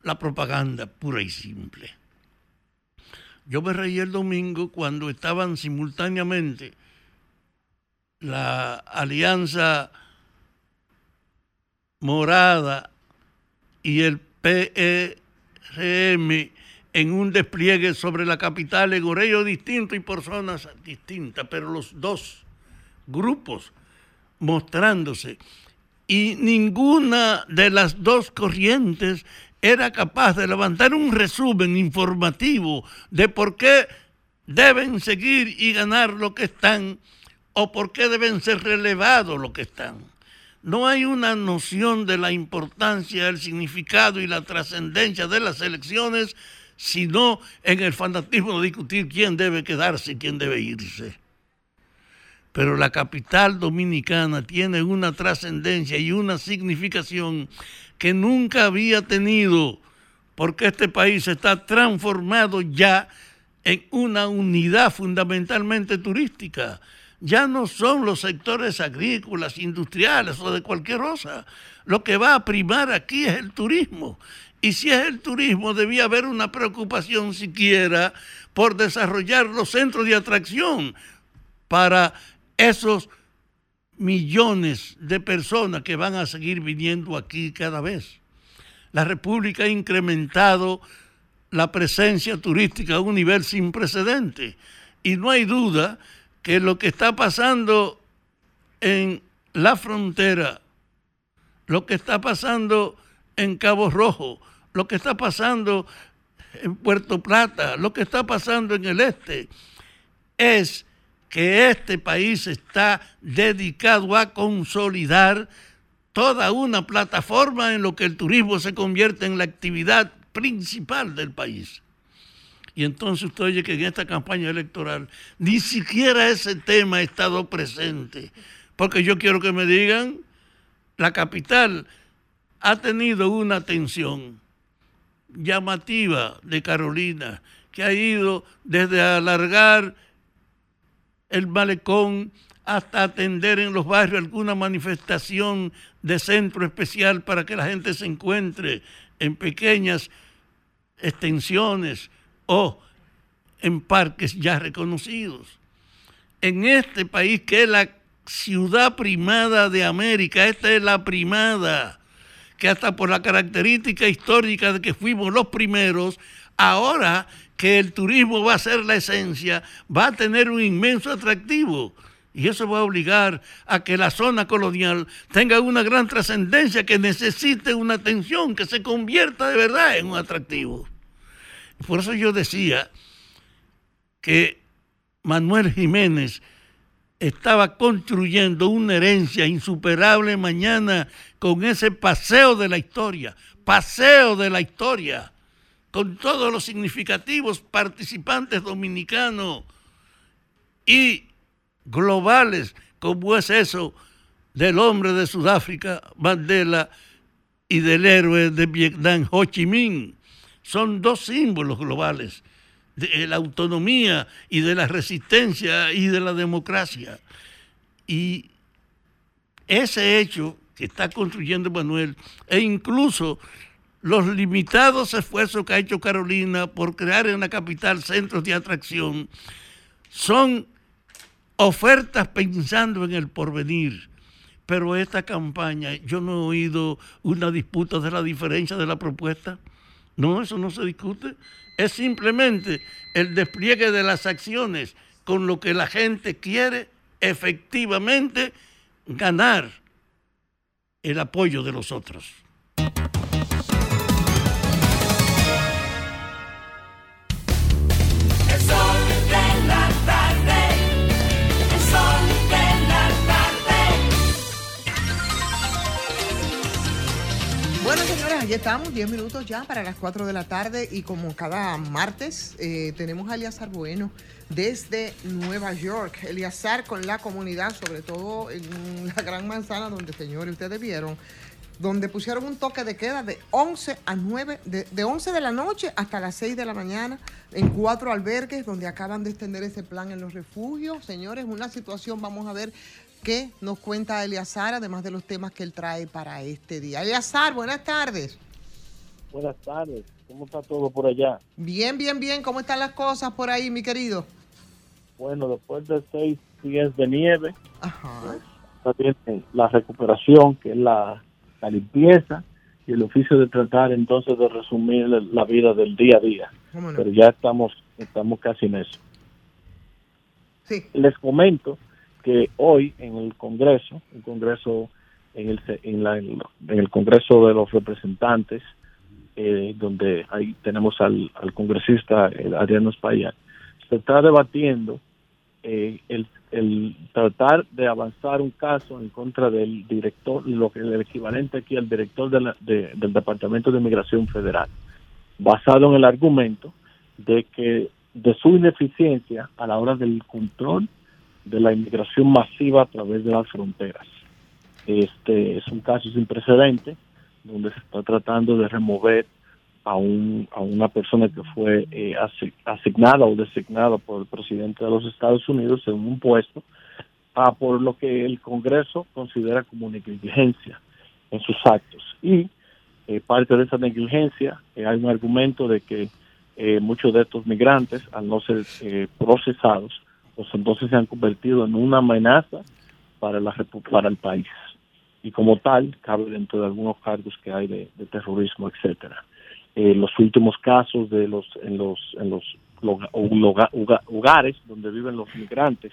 la propaganda pura y simple. Yo me reí el domingo cuando estaban simultáneamente la alianza morada y el PRM en un despliegue sobre la capital en horario distinto y por zonas distintas, pero los dos grupos mostrándose. Y ninguna de las dos corrientes era capaz de levantar un resumen informativo de por qué deben seguir y ganar lo que están o por qué deben ser relevados lo que están. No hay una noción de la importancia, el significado y la trascendencia de las elecciones, sino en el fanatismo de discutir quién debe quedarse y quién debe irse. Pero la capital dominicana tiene una trascendencia y una significación que nunca había tenido, porque este país está transformado ya en una unidad fundamentalmente turística ya no son los sectores agrícolas, industriales o de cualquier cosa. Lo que va a primar aquí es el turismo. Y si es el turismo, debía haber una preocupación siquiera por desarrollar los centros de atracción para esos millones de personas que van a seguir viniendo aquí cada vez. La República ha incrementado la presencia turística a un nivel sin precedente. Y no hay duda que lo que está pasando en la frontera, lo que está pasando en Cabo Rojo, lo que está pasando en Puerto Plata, lo que está pasando en el este, es que este país está dedicado a consolidar toda una plataforma en lo que el turismo se convierte en la actividad principal del país. Y entonces usted oye que en esta campaña electoral ni siquiera ese tema ha estado presente. Porque yo quiero que me digan, la capital ha tenido una atención llamativa de Carolina, que ha ido desde alargar el malecón hasta atender en los barrios alguna manifestación de centro especial para que la gente se encuentre en pequeñas extensiones o en parques ya reconocidos. En este país que es la ciudad primada de América, esta es la primada, que hasta por la característica histórica de que fuimos los primeros, ahora que el turismo va a ser la esencia, va a tener un inmenso atractivo. Y eso va a obligar a que la zona colonial tenga una gran trascendencia, que necesite una atención, que se convierta de verdad en un atractivo. Por eso yo decía que Manuel Jiménez estaba construyendo una herencia insuperable mañana con ese paseo de la historia, paseo de la historia, con todos los significativos participantes dominicanos y globales, como es eso del hombre de Sudáfrica, Mandela, y del héroe de Vietnam, Ho Chi Minh son dos símbolos globales de la autonomía y de la resistencia y de la democracia. Y ese hecho que está construyendo Manuel e incluso los limitados esfuerzos que ha hecho Carolina por crear en la capital centros de atracción son ofertas pensando en el porvenir. Pero esta campaña, yo no he oído una disputa de la diferencia de la propuesta. No, eso no se discute. Es simplemente el despliegue de las acciones con lo que la gente quiere efectivamente ganar el apoyo de los otros. Aquí estamos, 10 minutos ya para las 4 de la tarde y como cada martes eh, tenemos a Eliazar Bueno desde Nueva York. Eliazar con la comunidad, sobre todo en la Gran Manzana, donde, señores, ustedes vieron, donde pusieron un toque de queda de 11 a 9, de, de 11 de la noche hasta las 6 de la mañana, en cuatro albergues, donde acaban de extender ese plan en los refugios. Señores, una situación, vamos a ver qué nos cuenta Eliazar, además de los temas que él trae para este día. Eliazar, buenas tardes. Buenas tardes, ¿cómo está todo por allá? Bien, bien, bien. ¿Cómo están las cosas por ahí, mi querido? Bueno, después de seis días de nieve, pues, ya viene la recuperación, que es la, la limpieza y el oficio de tratar entonces de resumir la- vida del día a día. Pero ya estamos, estamos casi en eso. Sí. Les comento que hoy en el Congreso, el Congreso en el, en la- en el Congreso de los Representantes, eh, donde ahí tenemos al, al congresista Adriano Espaillat, se está debatiendo eh, el, el tratar de avanzar un caso en contra del director, lo que es el equivalente aquí al director de la- de- del Departamento de Migración Federal, basado en el argumento de que de su ineficiencia a la hora del control de la inmigración masiva a través de las fronteras. Este es un caso sin precedente donde se está tratando de remover a, un, a una persona que fue eh, asi- asignada o designada por el presidente de los Estados Unidos en un puesto ah, por lo que el Congreso considera como negligencia en sus actos. Y eh, parte de esa negligencia eh, hay un argumento de que eh, muchos de estos migrantes, al no ser eh, procesados, pues entonces se han convertido en una amenaza para, la, para el país. Y como tal, cabe dentro de algunos cargos que hay de, de terrorismo, etcétera. Eh, los últimos casos de los en los en los lugares donde viven los migrantes,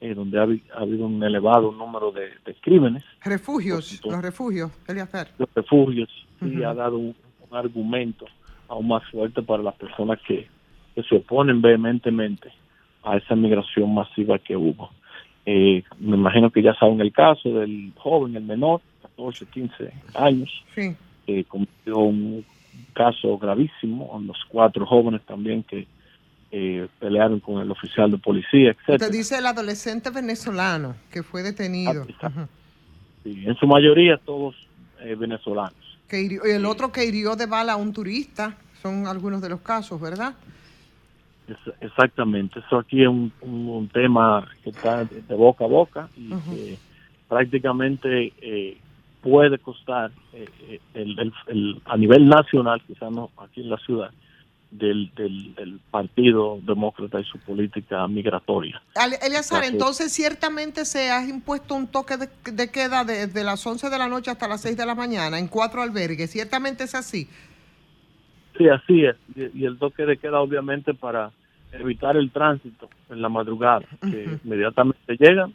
eh, donde ha, habi- ha habido un elevado número de, de crímenes, Refugios, los refugios, Eliazar. los refugios, y ha dado un, un argumento aún más fuerte para las personas que, que se oponen vehementemente a esa migración masiva que hubo. Eh, me imagino que ya saben el caso del joven, el menor, 14, 15 años, Sí. que cometió un caso gravísimo, los cuatro jóvenes también que eh, pelearon con el oficial de policía, etcétera. Usted dice el adolescente venezolano que fue detenido. Sí, en su mayoría todos eh, venezolanos. Que hirió- y el otro que hirió de bala a un turista. Son algunos de los casos, ¿verdad? Es- exactamente, eso aquí es un, un- un tema que está de, de boca a boca y que prácticamente eh, puede costar eh, eh, el, el- el- a nivel nacional, quizás no aquí en la ciudad, del, del, del Partido Demócrata y su política migratoria. Eleazar, entonces ciertamente se ha impuesto un toque de, de queda desde las 11 de la noche hasta las 6 de la mañana en cuatro albergues. Ciertamente es así. Sí, así es. Y, y el toque de queda obviamente para evitar el tránsito en la madrugada, que inmediatamente llegan,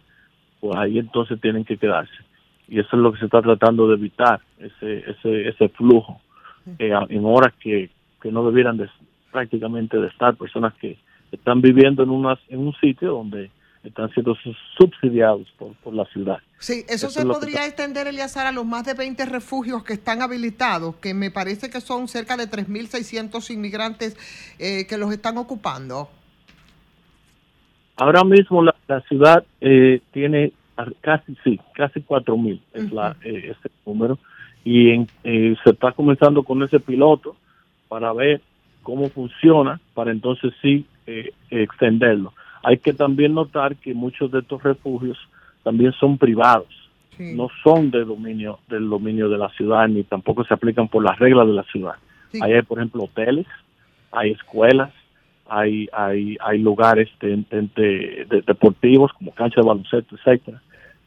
pues ahí entonces tienen que quedarse. Y eso es lo que se está tratando de evitar, ese ese ese flujo eh, en horas que, que no debieran de, prácticamente de estar, personas que están viviendo en, unas, en un sitio donde están siendo subsidiados por, por la ciudad. Sí, eso, Eso se es lo que podría extender, Eliazar, a los más de 20 refugios que están habilitados, que me parece que son cerca de 3.600 inmigrantes eh, que los están ocupando. Ahora mismo la, la ciudad eh, tiene casi, sí, casi cuatro mil es la, eh, ese número. Y en- eh, se está comenzando con ese piloto para ver cómo funciona, para entonces sí eh, extenderlo. Hay que también notar que muchos de estos refugios también son privados. no son de dominio del dominio de la ciudad ni tampoco se aplican por las reglas de la ciudad. Ahí hay, por ejemplo, hoteles, hay escuelas, hay hay hay lugares de, de- de- deportivos como cancha de baloncesto, etcétera,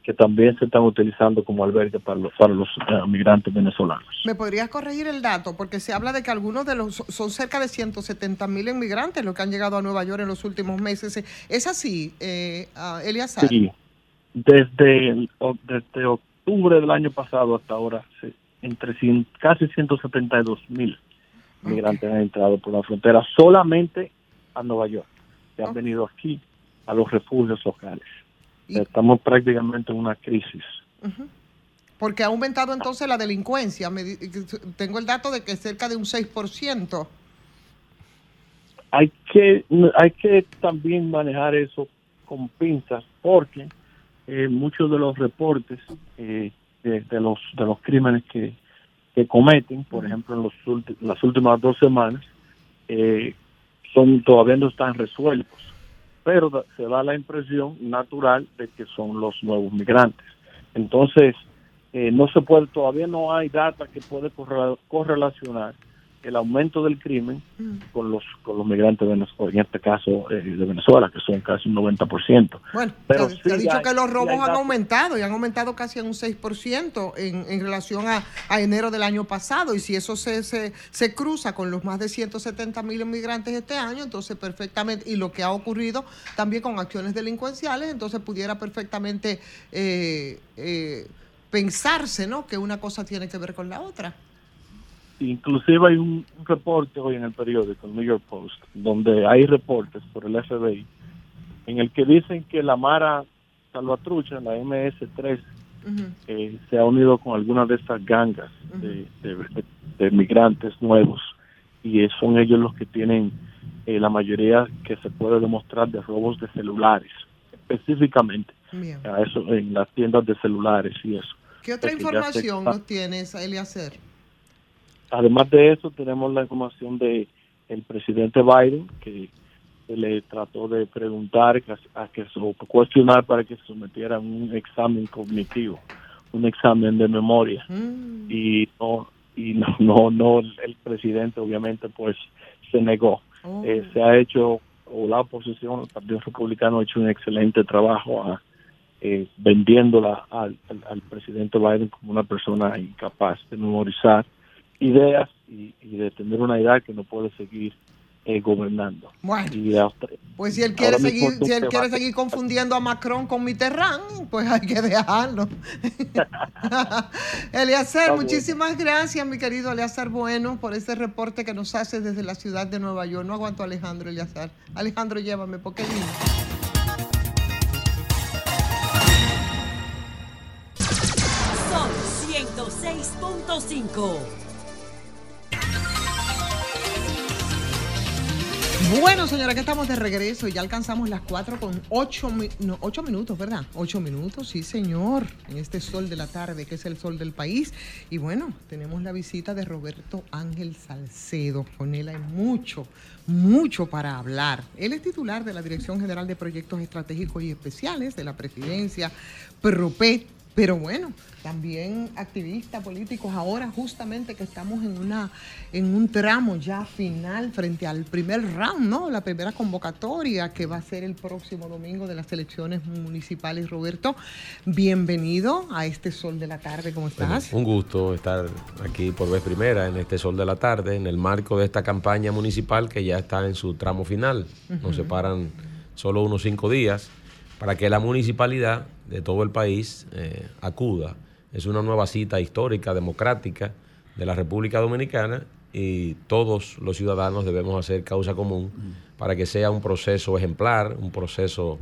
que también se están utilizando como albergue para los para los eh, migrantes venezolanos. ¿Me podrías corregir el dato? Porque se habla de que algunos de los, son cerca de 170 mil inmigrantes los que han llegado a Nueva York en los últimos meses. ¿Es así, eh, ah, Eliazar? Sí, desde, desde octubre del año pasado hasta ahora, entre casi 172 mil migrantes han entrado por la frontera solamente a Nueva York, que han venido aquí a los refugios locales. Estamos prácticamente en una crisis. Porque ha aumentado entonces la delincuencia. Me di- tengo el dato de que cerca de un 6%. hay que hay que también manejar eso con pinzas porque eh, muchos de los reportes eh, de, de los de los crímenes que, que cometen por ejemplo en los ulti- las últimas dos semanas eh, son todavía no están resueltos pero se da la impresión natural de que son los nuevos migrantes. Entonces eh, no se puede todavía no hay data que puede corre- correlacionar el aumento del crimen con los con los migrantes venezolanos, en este caso eh, de Venezuela, que son casi un 90%. Bueno, Pero se, se ha sí dicho hay- que los sí robos han aumentado y han aumentado casi en un 6% en, en relación a, a enero del año pasado. Y si eso se, se, se cruza con los más de 170 mil inmigrantes este año, entonces perfectamente, y lo que ha ocurrido también con acciones delincuenciales, entonces pudiera perfectamente eh, eh, pensarse ¿no? que una cosa tiene que ver con la otra. Inclusive hay un, un reporte hoy en el periódico, el New York Post, donde hay reportes por el FBI en el que dicen que la Mara Salvatrucha, la MS-3, eh, se ha unido con algunas de estas gangas de, de- de- de migrantes nuevos y eh, son ellos los que tienen eh, la mayoría que se puede demostrar de robos de celulares, específicamente Bien. a eso en las tiendas de celulares y eso. ¿Qué otra Porque ya se- información nos tienes, Eliacer? Además de eso, tenemos la información de el presidente Biden, que le trató de preguntar a que o cuestionar para que se sometiera a un examen cognitivo, un examen de memoria. Y no, y no, no, no, el presidente obviamente pues se negó. Eh, se ha hecho, o la oposición, el Partido Republicano ha hecho un excelente trabajo a, eh, vendiéndola al, al, al presidente Biden como una persona incapaz de memorizar ideas y, y de tener una idea que no puede seguir eh, gobernando. Bueno. Y hasta- Pues si él quiere seguir, si él quiere seguir confundiendo a Macron con Mitterrand, pues hay que dejarlo. Eliazar, Está muchísimas gracias, mi querido Eliazar Bueno, por ese reporte que nos hace desde la ciudad de Nueva York. No aguanto a Alejandro Eliazar. Alejandro, llévame, porque es lindo. Sol 106.5. Bueno, señora, que estamos de regreso y ya alcanzamos las 4 con 8, no, ocho minutos, ¿verdad? 8 minutos, sí, señor, en este sol de la tarde, que es el sol del país. Y bueno, tenemos la visita de Roberto Ángel Salcedo. Con él hay mucho, mucho para hablar. Él es titular de la Dirección General de Proyectos Estratégicos y Especiales de la Presidencia, PROPET. Pero bueno, también activistas políticos ahora justamente que estamos en una en un tramo ya final frente al primer round, ¿no? La primera convocatoria que va a ser el próximo domingo de las elecciones municipales. Roberto, bienvenido a este sol de la tarde, ¿cómo estás? Un gusto estar aquí por vez primera en este sol de la tarde, en el marco de esta campaña municipal que ya está en su tramo final. Nos Ujú. separan solo unos cinco días para que la municipalidad de todo el país eh, acuda. Es una nueva cita histórica, democrática de la República Dominicana y todos los ciudadanos debemos hacer causa común para que sea un proceso ejemplar, un proceso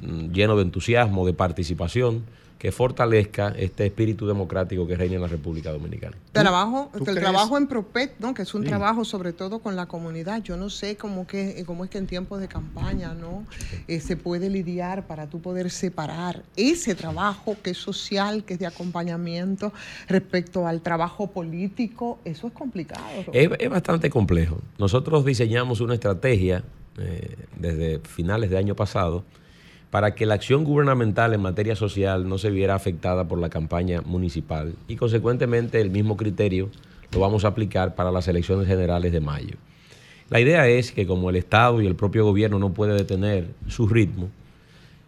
mm, lleno de entusiasmo, de participación, que fortalezca este espíritu democrático que reina en la República Dominicana. Trabajo, el crees? trabajo en Propet, ¿no? Que es un Sí. trabajo sobre todo con la comunidad. Yo no sé cómo que cómo es que en tiempos de campaña, ¿no? Eh, se puede lidiar para tú poder separar ese trabajo que es social, que es de acompañamiento respecto al trabajo político. Eso es complicado. Es, es bastante complejo. Nosotros diseñamos una estrategia eh, desde finales de año pasado para que la acción gubernamental en materia social no se viera afectada por la campaña municipal y consecuentemente el mismo criterio lo vamos a aplicar para las elecciones generales de mayo. La idea es que como el Estado y el propio gobierno no puede detener su ritmo,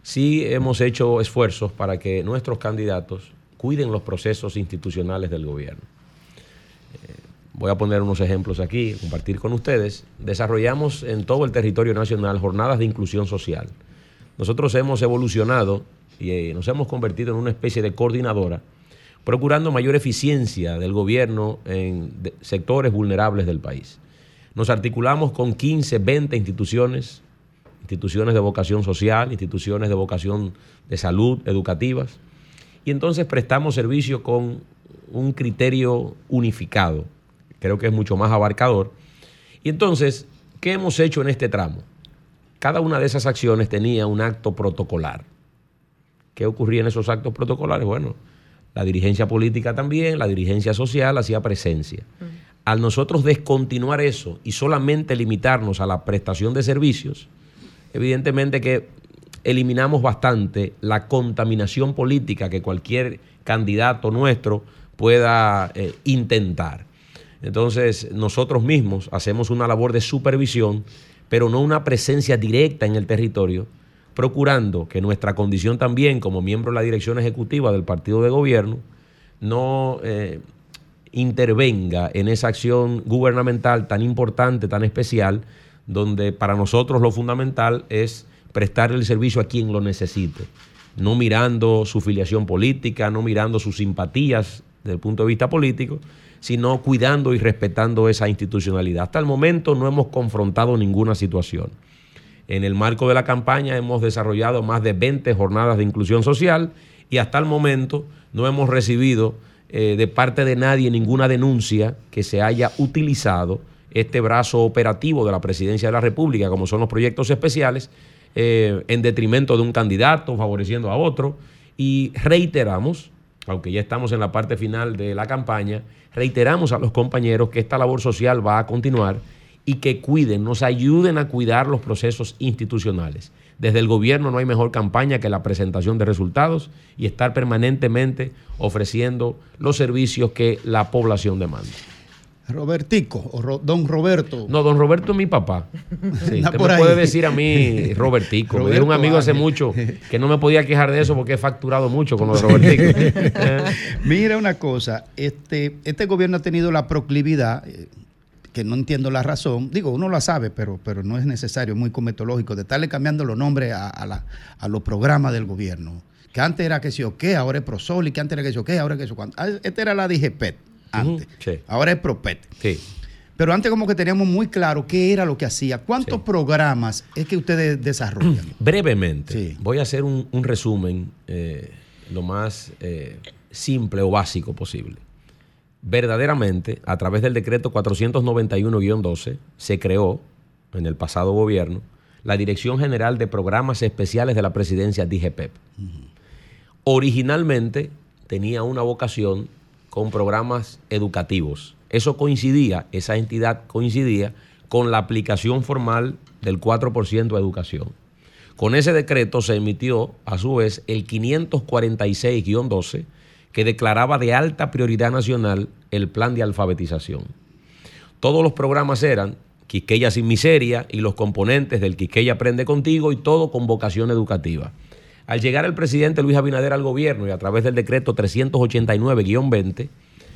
sí hemos hecho esfuerzos para que nuestros candidatos cuiden los procesos institucionales del gobierno. Eh, voy a poner unos ejemplos aquí, compartir con ustedes. Desarrollamos en todo el territorio nacional jornadas de inclusión social. Nosotros hemos evolucionado y eh, nos hemos convertido en una especie de coordinadora, procurando mayor eficiencia del gobierno en sectores vulnerables del país. Nos articulamos con 15, 20 instituciones, instituciones de vocación social, instituciones de vocación de salud, educativas, y entonces prestamos servicio con un criterio unificado, creo que es mucho más abarcador. Y entonces, ¿qué hemos hecho en este tramo? Cada una de esas acciones tenía un acto protocolar. ¿Qué ocurría en esos actos protocolares? Bueno, la dirigencia política también, la dirigencia social hacía presencia. Al nosotros descontinuar eso y solamente limitarnos a la prestación de servicios, evidentemente que eliminamos bastante la contaminación política que cualquier candidato nuestro pueda eh, intentar. Entonces, nosotros mismos hacemos una labor de supervisión, pero no una presencia directa en el territorio, procurando que nuestra condición también como miembro de la dirección ejecutiva del partido de gobierno no eh, intervenga en esa acción gubernamental tan importante, tan especial, donde para nosotros lo fundamental es prestar el servicio a quien lo necesite, no mirando su filiación política, no mirando sus simpatías desde el punto de vista político, sino cuidando y respetando esa institucionalidad. Hasta el momento no hemos confrontado ninguna situación. En el marco de la campaña hemos desarrollado más de 20 jornadas de inclusión social y hasta el momento no hemos recibido eh, de parte de nadie ninguna denuncia que se haya utilizado este brazo operativo de la Presidencia de la República, como son los proyectos especiales, eh, en detrimento de un candidato, favoreciendo a otro. Y reiteramos, aunque ya estamos en la parte final de la campaña, reiteramos a los compañeros que esta labor social va a continuar y que cuiden, nos ayuden a cuidar los procesos institucionales. Desde el gobierno no hay mejor campaña que la presentación de resultados y estar permanentemente ofreciendo los servicios que la población demanda. Robertico, o Ro- don Roberto. No, don Roberto es mi papá. Sí, usted me ahí. puede decir a mí Robertico. me dijo un Roberto amigo hace mucho que no me podía quejar de eso porque he facturado mucho con los Robertico. Mira una cosa, este, este gobierno ha tenido la proclividad, eh, que no entiendo la razón, digo, uno la sabe, pero, pero no es necesario, es muy cometológico, de estarle cambiando los nombres a, a la- a los programas del gobierno. Que antes era que sí o qué, ahora es Prosoli, que antes era que sí o qué, ahora es que sí o cuánto. Ah, Esta era la DGPET antes, sí. ahora es Propet. Sí. Pero antes como que teníamos muy claro qué era lo que hacía. ¿Cuántos programas es que ustedes desarrollan? Brevemente, voy a hacer un, un resumen eh, lo más eh, simple o básico posible. Verdaderamente, a través del decreto 491-12, se creó en el pasado gobierno la Dirección General de Programas Especiales de la Presidencia DGPEP. Originalmente tenía una vocación con programas educativos. Eso coincidía, esa entidad coincidía con la aplicación formal del 4% a educación. Con ese decreto se emitió, a su vez, el 546-12, que declaraba de alta prioridad nacional el plan de alfabetización. Todos los programas eran Quisqueya sin miseria y los componentes del Quisqueya Aprende Contigo y todo con vocación educativa. Al llegar el presidente Luis Abinader al gobierno y a través del decreto 389-20,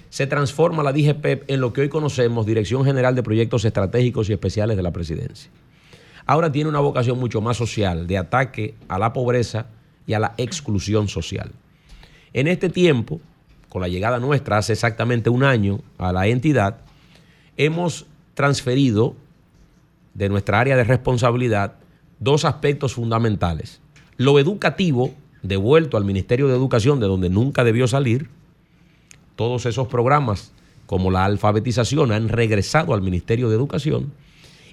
se transforma la DGPEP en lo que hoy conocemos Dirección General de Proyectos Estratégicos y Especiales de la Presidencia. Ahora tiene una vocación mucho más social, de ataque a la pobreza y a la exclusión social. En este tiempo, con la llegada nuestra hace exactamente un año a la entidad, hemos transferido de nuestra área de responsabilidad dos aspectos fundamentales. Lo educativo, devuelto al Ministerio de Educación, de donde nunca debió salir, todos esos programas, como la alfabetización, han regresado al Ministerio de Educación,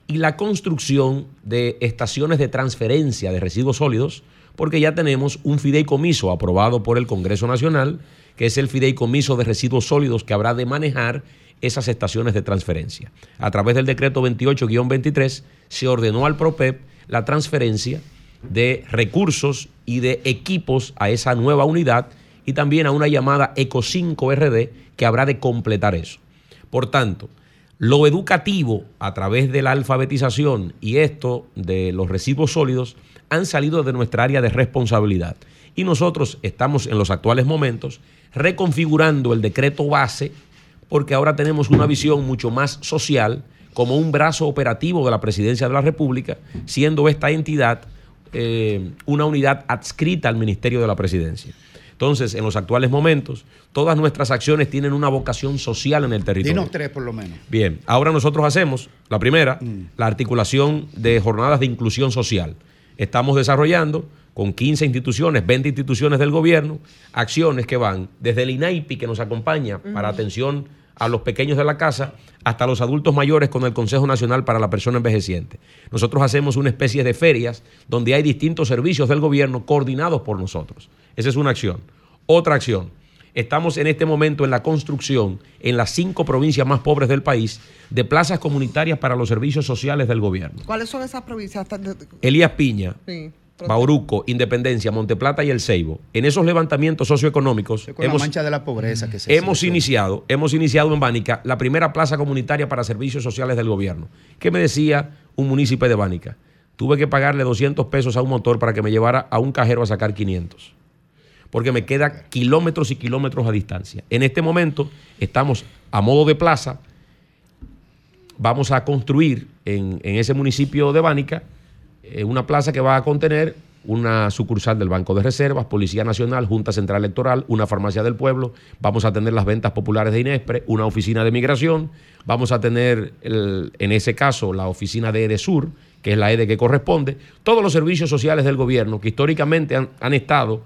y la construcción de estaciones de transferencia de residuos sólidos, porque ya tenemos un fideicomiso aprobado por el Congreso Nacional, que es el fideicomiso de residuos sólidos que habrá de manejar esas estaciones de transferencia. A través del decreto 28-23 se ordenó al PROPEP la transferencia de recursos y de equipos a esa nueva unidad y también a una llamada Eco 5 RD que habrá de completar eso. Por tanto, lo educativo a través de la alfabetización y esto de los residuos sólidos han salido de nuestra área de responsabilidad. Y nosotros estamos en los actuales momentos reconfigurando el decreto base porque ahora tenemos una visión mucho más social como un brazo operativo de la Presidencia de la República, siendo esta entidad eh, una unidad adscrita al Ministerio de la Presidencia. Entonces, en los actuales momentos, todas nuestras acciones tienen una vocación social en el territorio. Dinos tres por lo menos. Bien, ahora nosotros hacemos, la primera, la articulación de jornadas de inclusión social. Estamos desarrollando con 15 instituciones, 20 instituciones del gobierno, acciones que van desde el INAIPI, que nos acompaña para atención a los pequeños de la casa, hasta los adultos mayores con el Consejo Nacional para la Persona Envejeciente. Nosotros hacemos una especie de ferias donde hay distintos servicios del gobierno coordinados por nosotros. Esa es una acción. Otra acción. Estamos en este momento en la construcción en las cinco provincias más pobres del país de plazas comunitarias para los servicios sociales del gobierno. ¿Cuáles son esas provincias? Elías Piña, Sí. Bauruco, Independencia, Monteplata y El Ceibo. En esos levantamientos socioeconómicos Con la hemos, mancha de la pobreza que se hemos iniciado, hemos iniciado en Bánica la primera plaza comunitaria para servicios sociales del gobierno. ¿Qué me decía un municipio de Bánica? Tuve que pagarle 200 pesos a un motor para que me llevara a un cajero a sacar 500. Porque me queda kilómetros y kilómetros a distancia. En este momento estamos a modo de plaza. Vamos a construir en, en ese municipio de Bánica eh, una plaza que va a contener una sucursal del Banco de Reservas, Policía Nacional, Junta Central Electoral, una farmacia del pueblo, vamos a tener las ventas populares de Inespre, una oficina de migración, vamos a tener en ese caso la oficina de EDESUR, que es la EDE que corresponde, todos los servicios sociales del gobierno que históricamente han, estado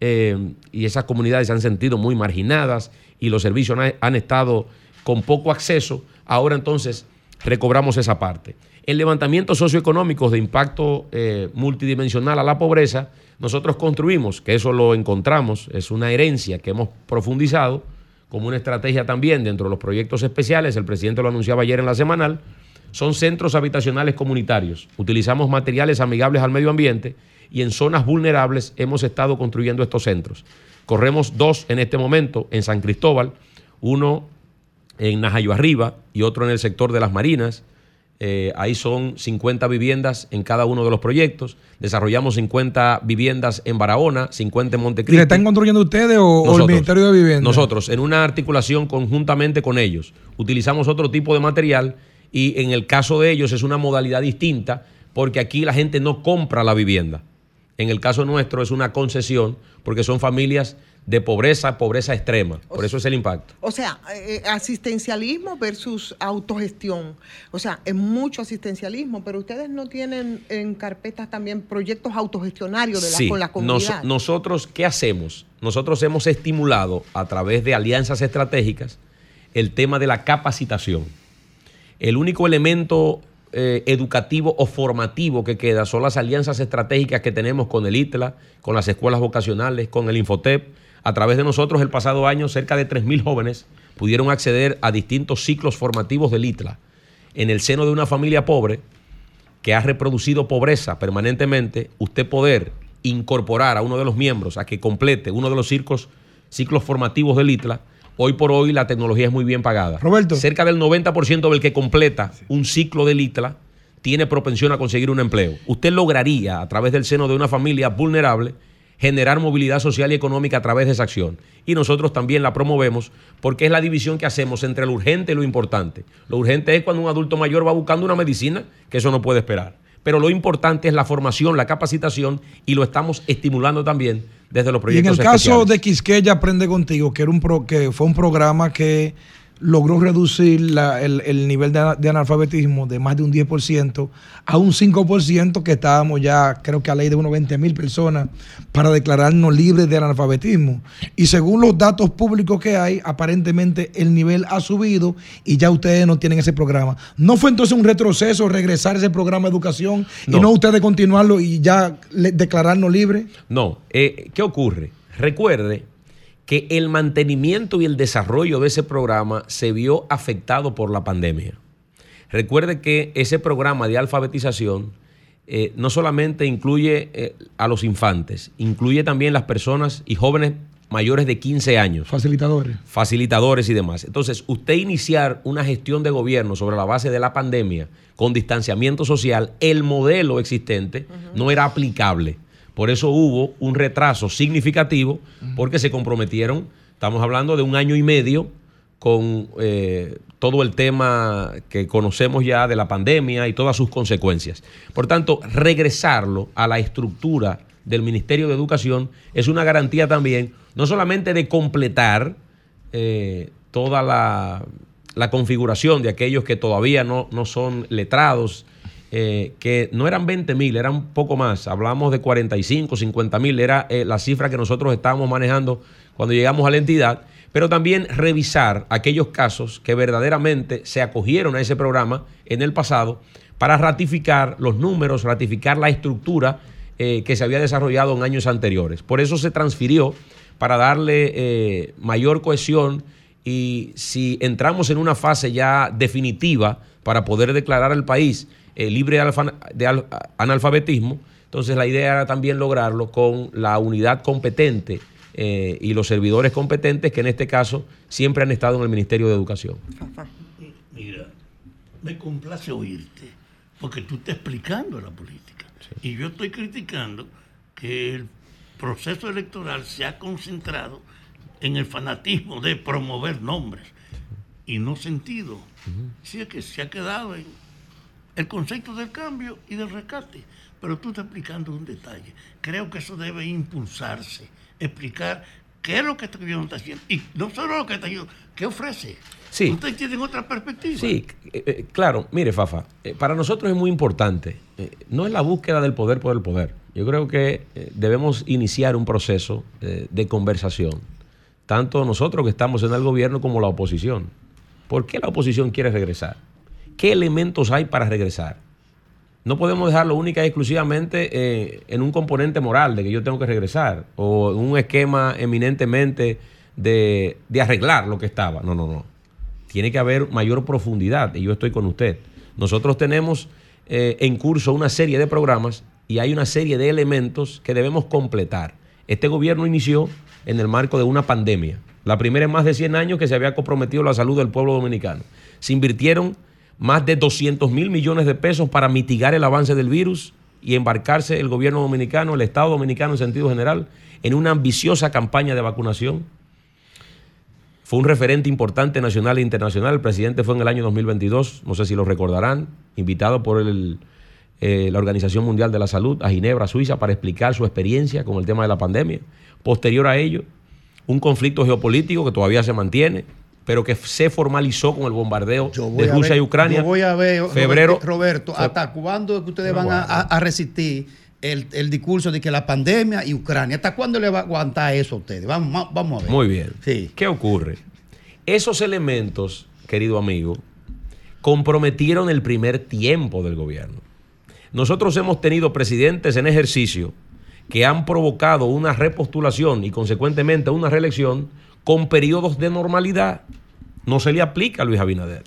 eh, y esas comunidades se han sentido muy marginadas y los servicios han estado con poco acceso, ahora entonces recobramos esa parte. En levantamientos socioeconómicos de impacto eh, multidimensional a la pobreza, nosotros construimos, que eso lo encontramos, es una herencia que hemos profundizado como una estrategia también dentro de los proyectos especiales, el presidente lo anunciaba ayer en la semanal, son centros habitacionales comunitarios. Utilizamos materiales amigables al medio ambiente y en zonas vulnerables hemos estado construyendo estos centros. Corremos dos en este momento en San Cristóbal, uno en Najayo Arriba y otro en el sector de las Marinas. Eh, ahí son 50 viviendas en cada uno de los proyectos. Desarrollamos 50 viviendas en Barahona, 50 en ¿Y Montecristi. ¿Le están construyendo ustedes o, o el Nosotros. Ministerio de Vivienda? Nosotros, en una articulación conjuntamente con ellos, utilizamos otro tipo de material y en el caso de ellos es una modalidad distinta porque aquí la gente no compra la vivienda. En el caso nuestro es una concesión porque son familias de pobreza, pobreza extrema. Por eso es el impacto. O sea, eh, asistencialismo versus autogestión. O sea, es mucho asistencialismo, pero ustedes no tienen en carpetas también proyectos autogestionarios de la, Sí, con la nos- comunidad. nosotros, ¿qué hacemos? Nosotros hemos estimulado a través de alianzas estratégicas el tema de la capacitación. El único elemento eh, educativo o formativo que queda son las alianzas estratégicas que tenemos con el ITLA, con las escuelas vocacionales, con el Infotep. A través de nosotros, el pasado año, cerca de 3.000 jóvenes pudieron acceder a distintos ciclos formativos del ITLA. En el seno de una familia pobre, que ha reproducido pobreza permanentemente, usted poder incorporar a uno de los miembros a que complete uno de los ciclos, ciclos formativos del ITLA, hoy por hoy la tecnología es muy bien pagada. Roberto. Cerca del 90% del que completa un ciclo del ITLA tiene propensión a conseguir un empleo. Usted lograría, a través del seno de una familia vulnerable, generar movilidad social y económica a través de esa acción. Y nosotros también la promovemos porque es la división que hacemos entre lo urgente y lo importante. Lo urgente es cuando un adulto mayor va buscando una medicina, que eso no puede esperar. Pero lo importante es la formación, la capacitación y lo estamos estimulando también desde los Y en proyectos el caso de Quisqueya Aprende Contigo, que, era un pro- que fue un programa que logró reducir la- el, el nivel de, de analfabetismo de más de un 10% a un 5%, que estábamos ya, creo que a ley de unos 20 mil personas para declararnos libres del analfabetismo. Y según los datos públicos que hay, aparentemente el nivel ha subido y ya ustedes no tienen ese programa. ¿No fue entonces un retroceso regresar ese programa de educación y No. no ustedes continuarlo y ya le- declararnos libres? No, eh, ¿qué ocurre? Recuerde que el mantenimiento y el desarrollo de ese programa se vio afectado por la pandemia. Recuerde que ese programa de alfabetización eh, no solamente incluye eh, a los infantes, incluye también las personas y jóvenes mayores de 15 años. Facilitadores. Facilitadores y demás. Entonces, usted iniciar una gestión de gobierno sobre la base de la pandemia con distanciamiento social, el modelo existente no era aplicable. Por eso hubo un retraso significativo porque se comprometieron, estamos hablando de un año y medio con eh, todo el tema que conocemos ya de la pandemia y todas sus consecuencias. Por tanto, regresarlo a la estructura del Ministerio de Educación es una garantía también, no solamente de completar eh, toda la, la configuración de aquellos que todavía no, no son letrados, eh, que no eran 20 mil, eran poco más, hablamos de 45, 50 mil, era eh, la cifra que nosotros estábamos manejando cuando llegamos a la entidad, pero también revisar aquellos casos que verdaderamente se acogieron a ese programa en el pasado para ratificar los números, ratificar la estructura eh, que se había desarrollado en años anteriores. Por eso se transfirió para darle mayor cohesión y si entramos en una fase ya definitiva para poder declarar al país eh, libre de, alfa- de al- analfabetismo, entonces la idea era también lograrlo con la unidad competente eh, y los servidores competentes que en este caso siempre han estado en el Ministerio de Educación. Mira, me complace oírte, porque tú estás explicando la política. Y yo estoy criticando que el proceso electoral se ha concentrado en el fanatismo de promover nombres y no sentido. Sí, es que se ha quedado en el concepto del cambio y del rescate. Pero tú estás explicando un detalle. Creo que eso debe impulsarse, explicar qué es lo que este gobierno está haciendo. Y no solo lo que está haciendo, ¿qué ofrece? Sí. Ustedes tienen otra perspectiva. Sí, eh, eh, claro, mire, Fafa, eh, para nosotros es muy importante, eh, no es la búsqueda del poder por el poder. Yo creo que debemos iniciar un proceso de conversación, tanto nosotros que estamos en el gobierno como la oposición. ¿Por qué la oposición quiere regresar? ¿Qué elementos hay para regresar? No podemos dejarlo única y exclusivamente eh, en un componente moral de que yo tengo que regresar o en un esquema eminentemente de, de arreglar lo que estaba. No, no, no tiene que haber mayor profundidad y yo estoy con usted. Nosotros tenemos eh, en curso una serie de programas y hay una serie de elementos que debemos completar. Este gobierno inició en el marco de una pandemia, la primera en más de 100 años que se había comprometido la salud del pueblo dominicano. Se invirtieron más de 200 mil millones de pesos para mitigar el avance del virus y embarcarse el gobierno dominicano, el Estado dominicano en sentido general, en una ambiciosa campaña de vacunación fue un referente importante nacional e internacional. El presidente fue en el año 2022, no sé si lo recordarán, invitado por eh, la Organización Mundial de la Salud a Ginebra, Suiza, para explicar su experiencia con el tema de la pandemia. Posterior a ello, un conflicto geopolítico que todavía se mantiene, pero que se formalizó con el bombardeo de Rusia ver- y Ucrania. Yo voy a ver, febrero. Roberto, fe- ¿hasta cuándo es que ustedes van a, resistir el, el discurso de que la pandemia y Ucrania? ¿Hasta cuándo le va a aguantar eso a ustedes? Vamos, vamos a ver. Muy bien. Sí. ¿Qué ocurre? Esos elementos, querido amigo, comprometieron el primer tiempo del gobierno. Nosotros hemos tenido presidentes en ejercicio que han provocado una repostulación y consecuentemente una reelección con periodos de normalidad. No se le aplica a Luis Abinader.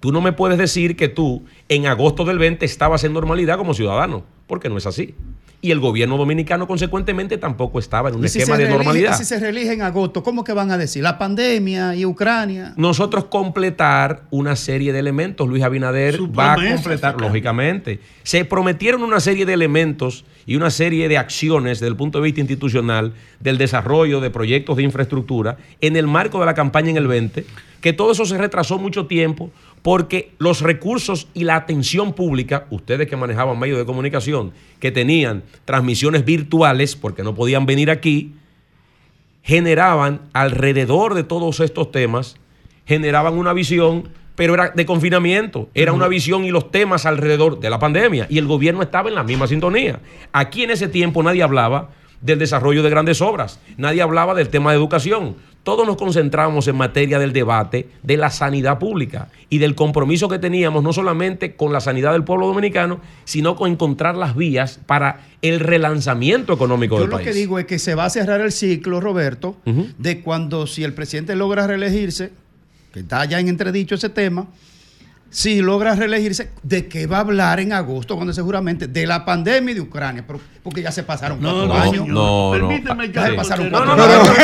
Tú no me puedes decir que tú en agosto del 20 estabas en normalidad como ciudadano, porque no es así. Y el gobierno dominicano consecuentemente tampoco estaba en un si, esquema de normalidad. si se reelige en agosto, ¿cómo que van a decir? La pandemia y Ucrania. nosotros completar una serie de elementos. Luis Abinader Su va a completar, lógicamente. Se prometieron una serie de elementos y una serie de acciones desde el punto de vista institucional del desarrollo de proyectos de infraestructura en el marco de la campaña en el 20, que todo eso se retrasó mucho tiempo porque los recursos y la atención pública, ustedes que manejaban medios de comunicación, que tenían transmisiones virtuales porque no podían venir aquí, generaban alrededor de todos estos temas, generaban una visión, pero era de confinamiento, era una visión y los temas alrededor de la pandemia, y el gobierno estaba en la misma sintonía. Aquí en ese tiempo nadie hablaba del desarrollo de grandes obras, nadie hablaba del tema de educación. Todos nos concentramos en materia del debate de la sanidad pública y del compromiso que teníamos no solamente con la sanidad del pueblo dominicano, sino con encontrar las vías para el relanzamiento económico Yo del lo país. que digo es que se va a cerrar el ciclo, Roberto, de cuando si el presidente logra reelegirse, que está ya en entredicho ese tema, si logra reelegirse, ¿de qué va a hablar en agosto cuando seguramente de la pandemia y de Ucrania? Pero- porque ya se pasaron No, cuatro no, años. no, no. Permíteme Ya se que- pasaron no, cuatro no, años. No, no no, no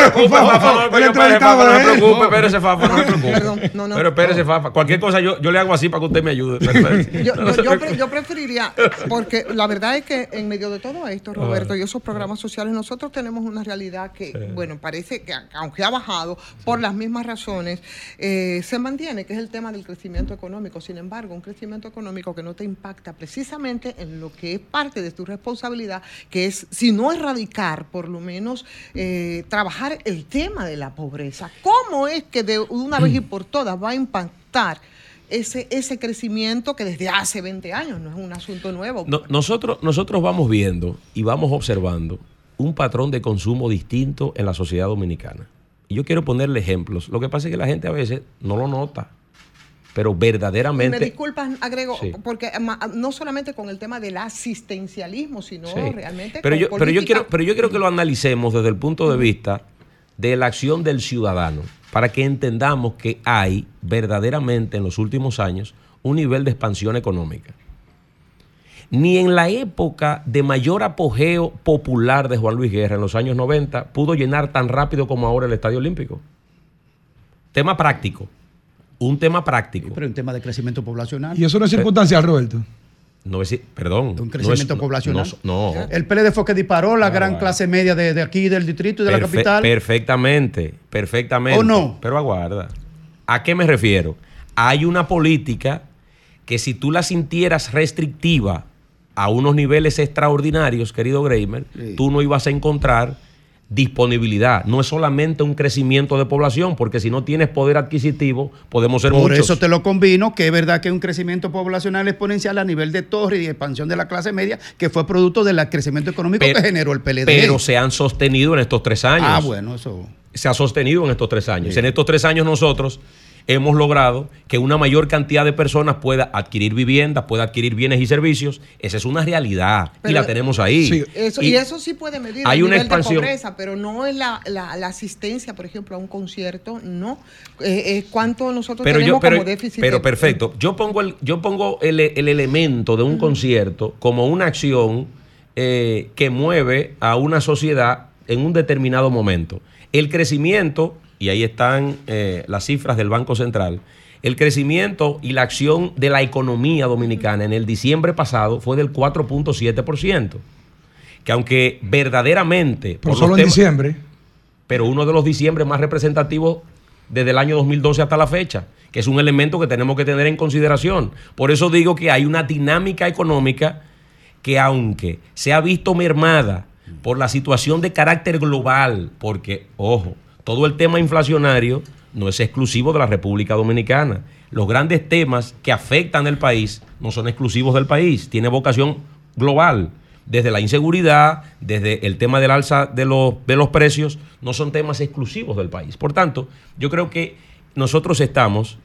preocupe, espérese, Fafa, no preocupe. Perdón, no, no. Pero espérese, Fafa. Cualquier cosa yo, yo le hago así para que usted me ayude. Yo, preferiría, porque la verdad es que en medio de todo esto, Roberto, y esos programas sociales, nosotros tenemos una realidad que, bueno, parece que aunque ha bajado por las mismas razones, eh, se mantiene, que es el tema del crecimiento económico. Sin embargo, un crecimiento económico que no te impacta precisamente en lo que es parte de tu responsabilidad, que es, si no erradicar, por lo menos eh, trabajar el tema de la pobreza. ¿Cómo es que de una vez y por todas va a impactar? ese, ese crecimiento que desde hace 20 años no es un asunto nuevo. No, nosotros, nosotros vamos viendo y vamos observando un patrón de consumo distinto en la sociedad dominicana. Y yo quiero ponerle ejemplos. Lo que pasa es que la gente a veces no lo nota, pero Y me verdaderamente... disculpas, agrego, Sí. porque no solamente con el tema del asistencialismo, sino Sí. realmente Pero con yo, pero, yo quiero, pero yo quiero que lo analicemos desde el punto de vista de la acción del ciudadano, para que entendamos que hay verdaderamente en los últimos años un nivel de expansión económica. Ni en la época de mayor apogeo popular de Juan Luis Guerra, en los años 90, pudo llenar tan rápido como ahora el Estadio Olímpico. Tema práctico. Un tema práctico. Pero un tema de crecimiento poblacional. Y eso no es circunstancial, Roberto. No es, perdón. Un crecimiento no es- poblacional. No, no. El PLD fue que disparó la gran clase media de, de aquí, del distrito y de la capital. Perfectamente, perfectamente. ¿O no? Pero aguarda. ¿A qué me refiero? Hay una política que si tú la sintieras restrictiva a unos niveles extraordinarios, querido Greimer, tú no ibas a encontrar disponibilidad. No es solamente un crecimiento de población, porque si no tienes poder adquisitivo, podemos ser Por muchos. eso te lo combino, que es verdad que un crecimiento poblacional exponencial a nivel de torre y de expansión de la clase media, que fue producto del crecimiento económico Pero- que generó el PLD. Pero se han sostenido en estos tres años. Ah, bueno, eso. se ha sostenido en estos tres años. Sí. En estos tres años nosotros hemos logrado que una mayor cantidad de personas pueda adquirir viviendas, pueda adquirir bienes y servicios. Esa es una realidad y la tenemos ahí. Eso, Y y, eso sí puede medir hay el una nivel expansión. de pobreza, pero no es la, la- la asistencia, por ejemplo, a un concierto, no. Eh, eh, ¿Cuánto nosotros pero tenemos yo, pero, como déficit? pero de- perfecto. Yo pongo el, yo pongo el, el elemento de un concierto como una acción eh, que mueve a una sociedad en un determinado momento. El crecimiento, y ahí están eh, las cifras del Banco Central, el crecimiento y la acción de la economía dominicana en el diciembre pasado fue del 4.7%. Que aunque verdaderamente... Por solo en temas- diciembre. pero uno de los diciembres más representativos desde el año 2012 hasta la fecha, que es un elemento que tenemos que tener en consideración. Por eso digo que hay una dinámica económica que aunque se ha visto mermada por la situación de carácter global, porque, ojo, todo el tema inflacionario no es exclusivo de la República Dominicana. Los grandes temas que afectan el país no son exclusivos del país, tiene vocación global. Desde la inseguridad, desde el tema del alza de los, de los precios, no son temas exclusivos del país. Por tanto, yo creo que nosotros estamos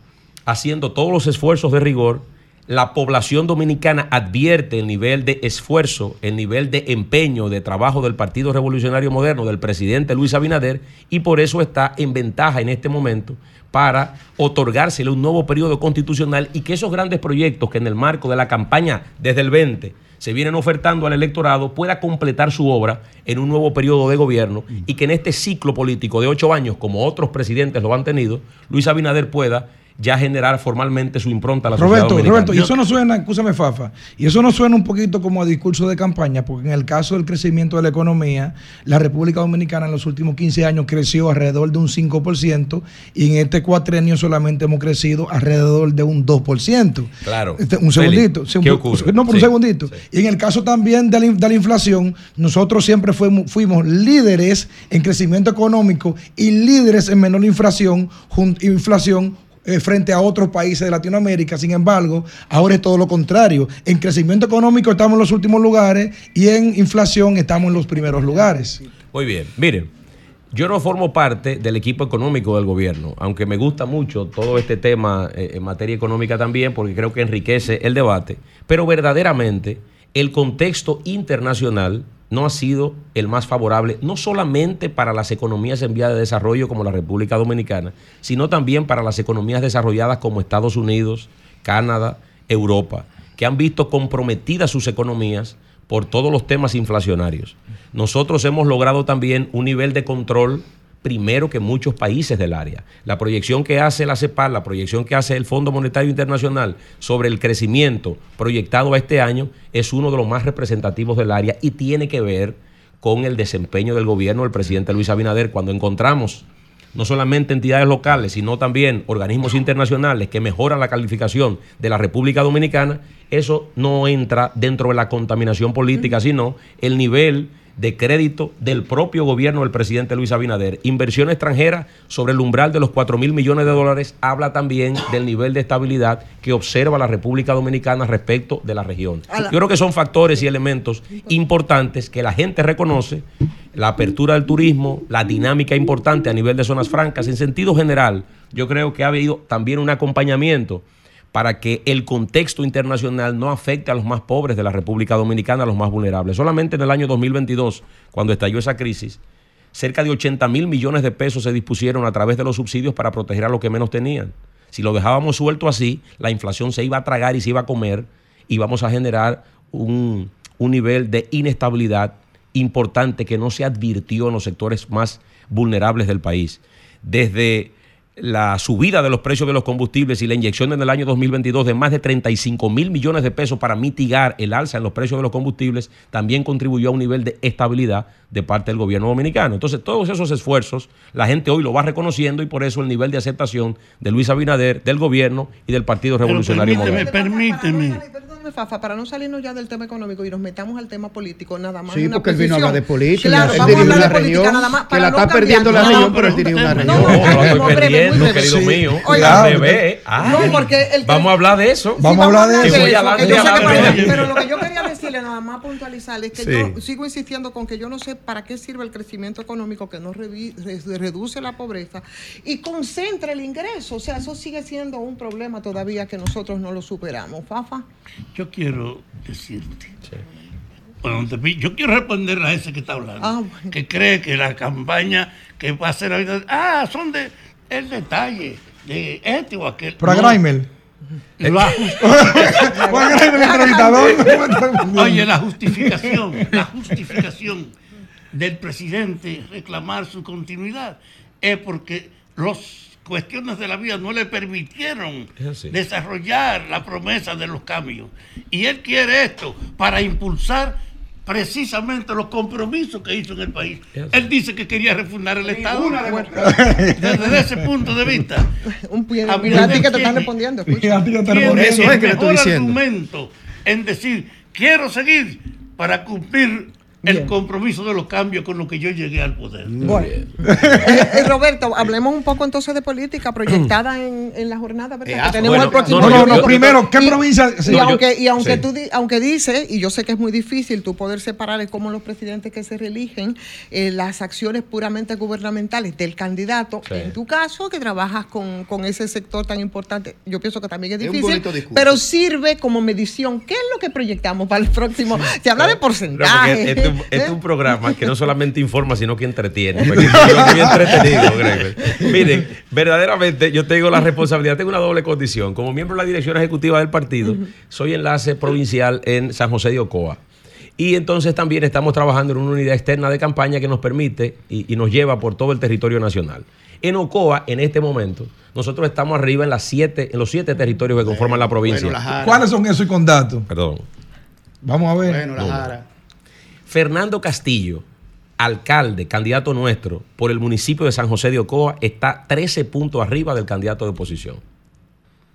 haciendo todos los esfuerzos de rigor. La población dominicana advierte el nivel de esfuerzo, el nivel de empeño, de trabajo del Partido Revolucionario Moderno, del presidente Luis Abinader, y por eso está en ventaja en este momento para otorgársele un nuevo periodo constitucional y que esos grandes proyectos que en el marco de la campaña desde el 20 se vienen ofertando al electorado pueda completar su obra en un nuevo periodo de gobierno y que en este ciclo político de ocho años, como otros presidentes lo han tenido, Luis Abinader pueda ya generar formalmente su impronta a la sociedad Roberto, dominicana. Roberto, y eso no suena, escúchame Fafa, y eso no suena un poquito como a discurso de campaña, porque en el caso del crecimiento de la economía, la República Dominicana en los últimos 15 años creció alrededor de un 5% y en este cuatrenio solamente hemos crecido alrededor de un 2%. Claro. Este, un segundito. Félix, Sí, un- ¿Qué ocurre? No, por Sí. un segundito. Y en el caso también de la, in- de la inflación, nosotros siempre fuimos, fuimos líderes en crecimiento económico y líderes en menor inflación, jun- inflación eh, frente a otros países de Latinoamérica. Sin embargo, ahora es todo lo contrario. En crecimiento económico estamos en los últimos lugares y en inflación estamos en los primeros lugares. Muy bien, miren, yo no formo parte del equipo económico del gobierno, aunque me gusta mucho todo este tema eh, en materia económica también, porque creo que enriquece el debate, pero verdaderamente el contexto internacional no ha sido el más favorable, no solamente para las economías en vía de desarrollo como la República Dominicana, sino también para las economías desarrolladas como Estados Unidos, Canadá, Europa, que han visto comprometidas sus economías por todos los temas inflacionarios. Nosotros hemos logrado también un nivel de control primero que muchos países del área. La proyección que hace la CEPAL, la proyección que hace el Fondo Monetario Internacional sobre el crecimiento proyectado a este año es uno de los más representativos del área y tiene que ver con el desempeño del gobierno del presidente Luis Abinader. Cuando encontramos no solamente entidades locales, sino también organismos internacionales que mejoran la calificación de la República Dominicana, eso no entra dentro de la contaminación política, sino el nivel de crédito del propio gobierno del presidente Luis Abinader. Inversión extranjera sobre el umbral de los 4 mil millones de dólares habla también del nivel de estabilidad que observa la República Dominicana respecto de la región. Yo creo que son factores y elementos importantes que la gente reconoce, la apertura del turismo, la dinámica importante a nivel de zonas francas, en sentido general, yo creo que ha habido también un acompañamiento para que el contexto internacional no afecte a los más pobres de la República Dominicana, a los más vulnerables. Solamente en el año 2022, cuando estalló esa crisis, cerca de 80 mil millones de pesos se dispusieron a través de los subsidios para proteger a los que menos tenían. Si lo dejábamos suelto así, la inflación se iba a tragar y se iba a comer y vamos a generar un, un nivel de inestabilidad importante que no se advirtió en los sectores más vulnerables del país. Desde la subida de los precios de los combustibles y la inyección en el año 2022 de más de 35 mil millones de pesos para mitigar el alza en los precios de los combustibles también contribuyó a un nivel de estabilidad de parte del gobierno dominicano. Entonces, todos esos esfuerzos, la gente hoy lo va reconociendo y por eso el nivel de aceptación de Luis Abinader, del gobierno y del Partido Revolucionario Moderno. permíteme. Perdóname, Fafa, para no salirnos ya del tema económico y nos metamos al tema político, nada más. Sí, una porque él vino a hablar de posición. política. Claro, él vamos a hablar una de política región nada más. que para la no está perdiendo la cambiar. región, pero él dirige una región. No, no la estoy breve, perdiendo, querido mío. No, porque el que- Vamos a hablar de eso. Vamos a hablar de Que eso. que que pero lo que yo quería decirle nada más puntualizar es que Sí. yo sigo insistiendo con que yo no sé para qué sirve el crecimiento económico que no revi- reduce la pobreza y concentra el ingreso. O sea, eso sigue siendo un problema todavía que nosotros no lo superamos. Fafa. Yo quiero decirte. Bueno, te pi- yo quiero responder a ese que está hablando. Ah, Que cree que la campaña que va a hacer ahorita. Ah, son de el detalle de este o aquel. Pero a No. La. Oye, la justificación, la justificación del presidente reclamar su continuidad es porque las cuestiones de la vida no le permitieron desarrollar la promesa de los cambios. Y él quiere esto para impulsar precisamente los compromisos que hizo en el país. Él dice que quería refundar el Estado. Desde ese punto de vista. Un pie ti que te están respondiendo. Eso es que le estoy diciendo. argumento en decir, quiero seguir para cumplir el compromiso de los cambios con lo que yo llegué al poder. Bueno. Eh, eh, Roberto, hablemos un poco entonces de política proyectada en, en la jornada, ¿verdad? Eh, Que ah, tenemos bueno, el próximo no, no, No, primero, ¿qué y- provincia? Y aunque, y aunque sí. tú di- aunque dice, y yo sé que es muy difícil tú poder separar el cómo los presidentes que se reeligen eh, las acciones puramente gubernamentales del candidato, Sí. en tu caso, que trabajas con, con ese sector tan importante, yo pienso que también es difícil, pero sirve como medición. ¿Qué es lo que proyectamos para el próximo? Se habla de porcentaje. este, es un- este es ¿eh? un programa que no solamente informa, sino que entretiene. Porque muy entretenido, Gregory. Miren, verdaderamente yo tengo la responsabilidad, tengo una doble condición. Como miembro de la dirección ejecutiva del partido, soy enlace provincial en San José de Ocoa. Y entonces también estamos trabajando en una unidad externa de campaña que nos permite y, y nos lleva por todo el territorio nacional. En Ocoa, en este momento, nosotros estamos arriba en, las siete, en los siete territorios que conforman la provincia. Bueno, la Jara. ¿Cuáles son esos y con datos? Perdón. Vamos a ver. Bueno, la. Jara. Fernando Castillo, alcalde, candidato nuestro por el municipio de San José de Ocoa, está 13 puntos arriba del candidato de oposición.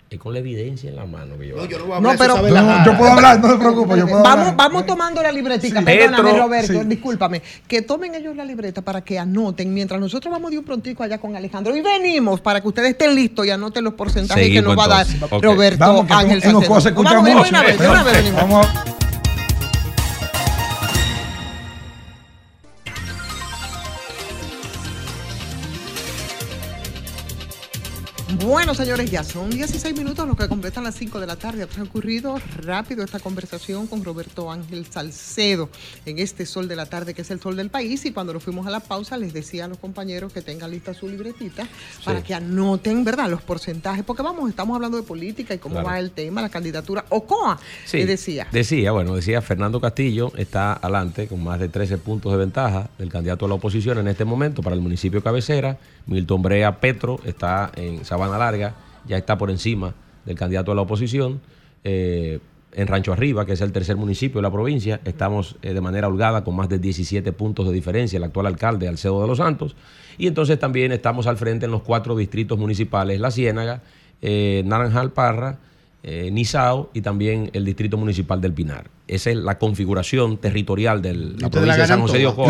Es con la evidencia en la mano que yo. No, yo no voy a No, hablar, pero- eso sabe la No, Jara. yo puedo hablar, no se preocupe, yo puedo Vamos, hablar. vamos tomando la libretica. Sí. Perdóname, Petro, Roberto, sí. discúlpame. Que tomen ellos la libreta para que anoten mientras nosotros vamos de un prontico allá con Alejandro. Y venimos para que ustedes estén listos y anoten los porcentajes Seguimos, que nos va a dar. Roberto Vamos, que Ángel en Ocoa se Salcedo. escucha Vamos, de mucho. una vez, de una vez venimos. Vamos a- Bueno, señores, ya son 16 minutos los que completan las 5 de la tarde. Ha transcurrido rápido esta conversación con Roberto Ángel Salcedo en este sol de la tarde, que es el sol del país. Y cuando nos fuimos a la pausa, les decía a los compañeros que tengan lista su libretita para que anoten, ¿verdad?, los porcentajes. Porque vamos, estamos hablando de política y cómo Claro. va el tema, la candidatura. Ocoa, Sí, les decía. Decía, bueno, decía Fernando Castillo está adelante con más de 13 puntos de ventaja del candidato a la oposición en este momento para el municipio cabecera. Milton Brea Petro está en Sabana Larga, ya está por encima del candidato a la oposición. Eh, en Rancho Arriba, que es el tercer municipio de la provincia, estamos eh, de manera holgada con más de 17 puntos de diferencia, el actual alcalde Alcedo de los Santos. Y entonces también estamos al frente en los cuatro distritos municipales, La Ciénaga, eh, Naranjal Parra, eh, Nizao y también el Distrito Municipal del Pinar. Esa es la configuración territorial de la provincia la de San José de. Ocoa.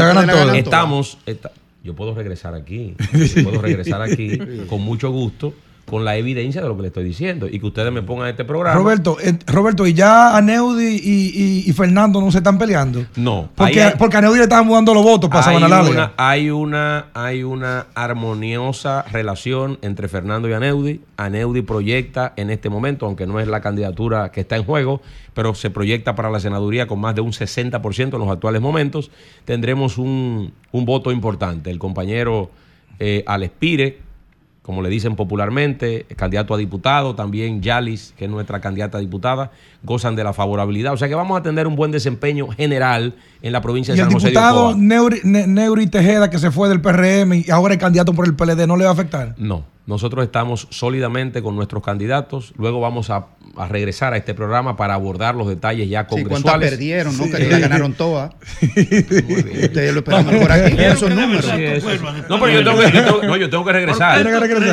Estamos, esta- yo puedo regresar aquí, yo puedo regresar aquí con mucho gusto, con la evidencia de lo que le estoy diciendo y que ustedes me pongan este programa. Roberto, eh, Roberto, ¿y ya Aneudi y, y- y Fernando no se están peleando? No, Porque, hay- porque a Aneudi le estaban mudando los votos para Sabana Larga. una, hay una hay una armoniosa relación entre Fernando y Aneudi. Aneudi proyecta en este momento, aunque no es la candidatura que está en juego, pero se proyecta para la senaduría con más de un 60% en los actuales momentos. Tendremos un, un voto importante. El compañero eh, Alex Pire, como le dicen popularmente, candidato a diputado, también Yalis, que es nuestra candidata a diputada, gozan de la favorabilidad. O sea que vamos a tener un buen desempeño general en la provincia de Y el San José de diputado Neuri Tejeda, que se fue del PRM y ahora es candidato por el PLD, ¿no le va a afectar? No, nosotros estamos sólidamente con nuestros candidatos. Luego vamos a, a regresar a este programa para abordar los detalles ya Sí, ¿Cuántas congresuales. perdieron? ¿no? Que la ganaron todas. Ustedes lo esperan por aquí. Esos números. No, pero yo tengo que, yo tengo- no, yo tengo que regresar.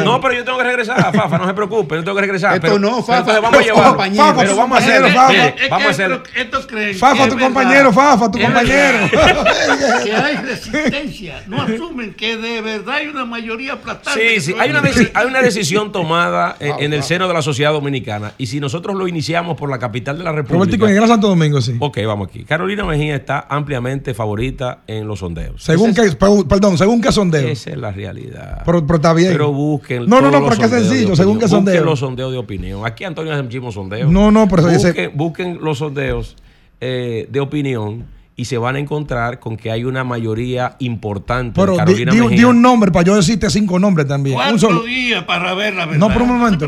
No, pero yo tengo que regresar, Fafa, no se preocupe, yo tengo que regresar. Esto pero, no, pero Fafa, entonces vamos a los llevar. compañeros. pero vamos a hacer, compañeros, Fafa. vamos a hacer. Estos, estos creen Fafa, tu compañero, Fafa, tu compañero. Que hay resistencia. No asumen que de verdad hay una mayoría aplastante. Sí, sí, hay una, va a- deci- hay una decisión tomada en, el seno de la sociedad dominicana y si nosotros lo iniciamos por la capital de la Roberto, República. en Gran Santo Domingo, sí. Ok, vamos aquí. Carolina Mejía está ampliamente favorita en los sondeos. Según que, pe- perdón, según qué sondeo. Esa es la realidad. Pero, pero está bien. Pero busquen. No, no, no, pero es de sencillo, según qué Busquen sondeo. los sondeos de opinión. Aquí Antonio hace muchísimos sondeos. No, no, pero ese- busquen, busquen los sondeos eh, de opinión y se van a encontrar con que hay una mayoría importante Pero de Carolina di- Mejía. di un nombre para yo decirte cinco nombres también. Un Cuatro solo. días para ver la verdad. No, por un momento.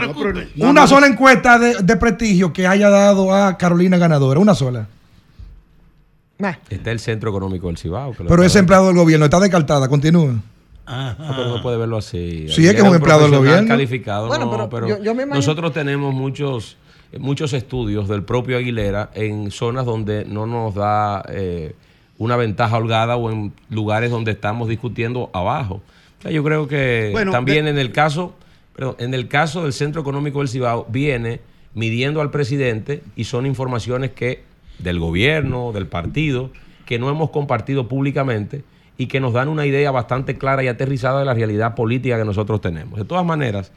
No. Una sola encuesta de, de prestigio que haya dado a Carolina ganadora. Una sola. Está el Centro Económico del Cibao. que Pero ese empleado del gobierno está descartada. Continúa. No, pero no puede verlo así. Sí, es que es un empleado del gobierno. calificado, Bueno, no, pero pero, yo- yo me imagino- nosotros tenemos muchos, muchos estudios del propio Aguilera en zonas donde no nos da eh, una ventaja holgada o en lugares donde estamos discutiendo abajo. O sea, yo creo que Bueno, también de- en el caso, perdón, en el caso del Centro Económico del Cibao viene midiendo al presidente y son informaciones que del gobierno, del partido, que no hemos compartido públicamente y que nos dan una idea bastante clara y aterrizada de la realidad política que nosotros tenemos. De todas maneras,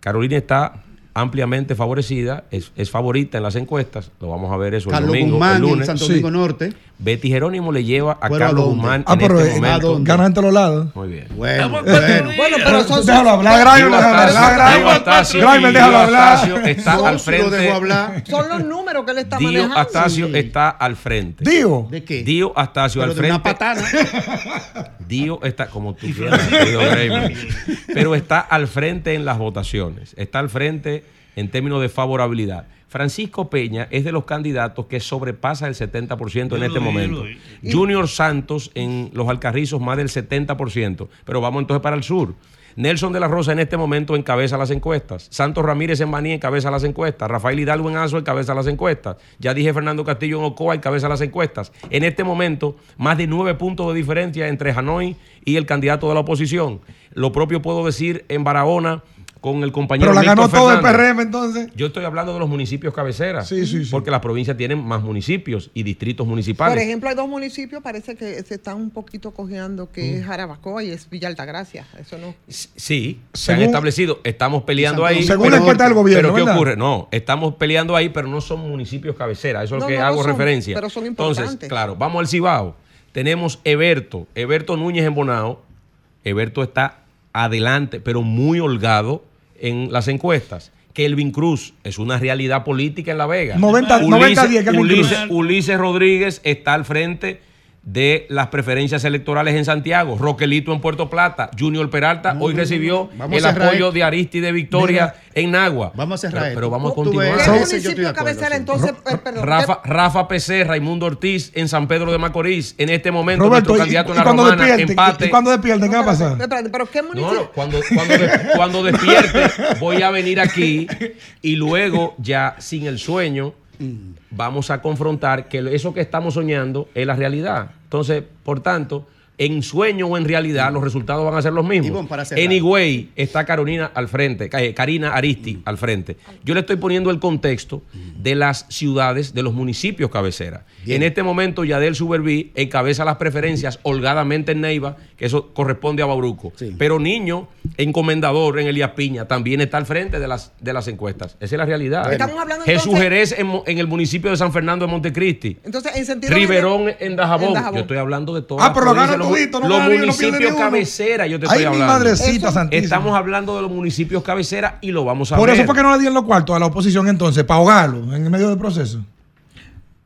Carolina está ampliamente favorecida, es, es favorita en las encuestas, lo vamos a ver eso el Carlos domingo, Guzmán el en lunes. Santo Domingo Norte. Betty Jerónimo le lleva a ¿Pero a Carlos dónde? Guzmán Ah, en pero este momento. ganan en todos lados. Muy bien. Bueno, bueno. Bueno, pero son Déjalo hablar, Grimer, Diego déjalo Astacio- hablar. Astacio- déjalo hablar. Está al frente. hablar. Son los números que él está Dio manejando. Astacio está al frente. Dio. ¿De qué? Dio Astacio Pero al de una frente. patana. Dio está, como tú quieras, pero está al frente en las votaciones, está al frente en términos de favorabilidad. Francisco Peña es de los candidatos que sobrepasa el 70% en este momento. Junior Santos en los Alcarrizos más del 70%, pero vamos entonces para el sur. Nelson de la Rosa en este momento encabeza las encuestas. Santos Ramírez en Maní encabeza las encuestas. Rafael Hidalgo en Azo encabeza las encuestas. Ya dije Fernando Castillo en Ocoa encabeza las encuestas. En este momento, más de nueve puntos de diferencia entre Hanoi y el candidato de la oposición. Lo propio puedo decir en Barahona con el compañero Pero la ganó Víctor todo el. PRM entonces. Yo estoy hablando de los municipios cabeceras. Sí, sí, sí. Porque las provincias tienen más municipios y distritos municipales. Por ejemplo, hay dos municipios, parece que se están un poquito cojeando, que Mm. es Jarabacoa y es Villa Altagracia. Eso no. Sí, se han establecido, estamos peleando ahí. Según la encuesta del gobierno, Pero ¿qué ¿verdad? ocurre? No, estamos peleando ahí, pero no son municipios cabeceras. Eso es No, lo que no hago son, referencia. pero son Entonces, importantes. claro, vamos al Cibao. Tenemos Eberto, Eberto Núñez en Bonao. Eberto está adelante, pero muy holgado en las encuestas. Kelvin Cruz es una realidad política en La Vega. 90 Ulises, 90-10 Kelvin Ulises- Cruz. Ulises Rodríguez está al frente de las preferencias electorales en Santiago, Roquelito en Puerto Plata, Junior Peralta hoy recibió Vamos el apoyo de Aristide Victoria en Nagua. Vamos a cerrar Pero, vamos a continuar. ves, ¿Qué de municipio cabecera entonces? perdón, Rafa, Rafa Pecerra, Raimundo Ortiz en San Pedro de Macorís. En este momento, Roberto, nuestro y, candidato en y la cuando romana, despierten, empate. y cuando despierten, ¿qué va a pasar? Pero ¿qué No, municipio? no, cuando, cuando, de- cuando despierte, voy a venir aquí y luego, ya sin el sueño, vamos a confrontar que eso que estamos soñando es la realidad. Entonces, por tanto, en sueño o en realidad, los resultados van a ser los mismos. Ivonne, para Higüey está Carolina al frente, eh, Karina Aristi al frente. Yo le estoy poniendo el contexto de las ciudades, de los municipios cabecera. En este momento, Yadel Suberví encabeza las preferencias holgadamente en Neiva, que eso corresponde a Bauruco. Pero Niño, encomendador en Elías Piña, también está al frente de las, de las encuestas. Esa es la realidad. Estamos hablando Jesús entonces- Jerez en, el municipio de San Fernando de Montecristi. Entonces, en sentido Riverón en Dajabón. en Dajabón. Yo estoy hablando de todas Ah, pero lo todito, no Los no municipios ni uno. cabecera, yo te Ay, estoy mi hablando. madrecita santísima. Estamos hablando de los municipios cabecera y lo vamos a Por ver. eso fue que no le dieron los cuartos a la oposición entonces, para ahogarlo en el medio del proceso.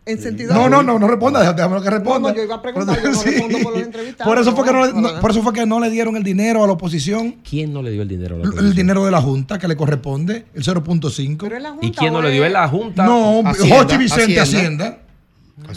En sentido No, no, no, no responda, déjame que responda. No, no, yo iba a preguntar, yo no Sí. respondo por los entrevistados. Por eso, fue que no, le- No, no- por eso fue que no le dieron el dinero a la oposición. ¿Quién no le dio el dinero a la El oposición? dinero de la Junta que le corresponde, el 0.5. ¿Y quién no le dio? ¿Es la Junta? No, Jochi Vicente Hacienda. Hacienda.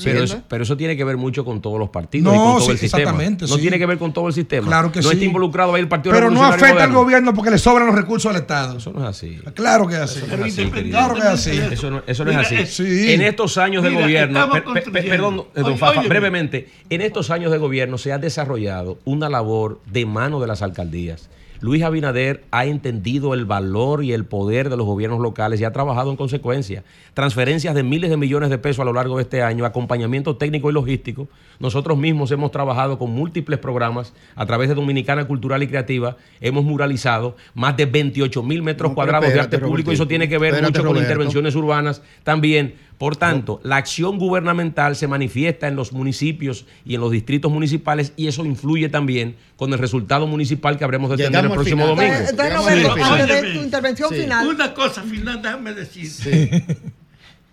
Pero eso, pero eso tiene que ver mucho con todos los partidos No, y con todo sí, el sistema. exactamente, No sí. tiene que ver con todo el sistema. Claro que no sí. está involucrado ahí el Partido Pero no afecta al gobierno porque le sobran los recursos al Estado. Eso no es así. Claro que es así. Eso no es así, querido. Claro que es así. Eso no, eso no es así. eh, sí. En estos años de gobierno, per- per- perdón, don Oye, Fafa, brevemente, en estos años de gobierno se ha desarrollado una labor de mano de las alcaldías. Luis Abinader ha entendido el valor y el poder de los gobiernos locales y ha trabajado en consecuencia. Transferencias de miles de millones de pesos a lo largo de este año, acompañamiento técnico y logístico. Nosotros mismos hemos trabajado con múltiples programas a través de Dominicana Cultural y Creativa. Hemos muralizado más de 28 mil metros No, cuadrados de arte público y eso tiene que ver mucho con Roberto. intervenciones urbanas también. Por tanto, la acción gubernamental se manifiesta en los municipios y en los distritos municipales y eso influye también con el resultado municipal que habremos de tener el próximo final. domingo. Entonces, antes de tu intervención Sí. final. Una cosa final, déjame decir.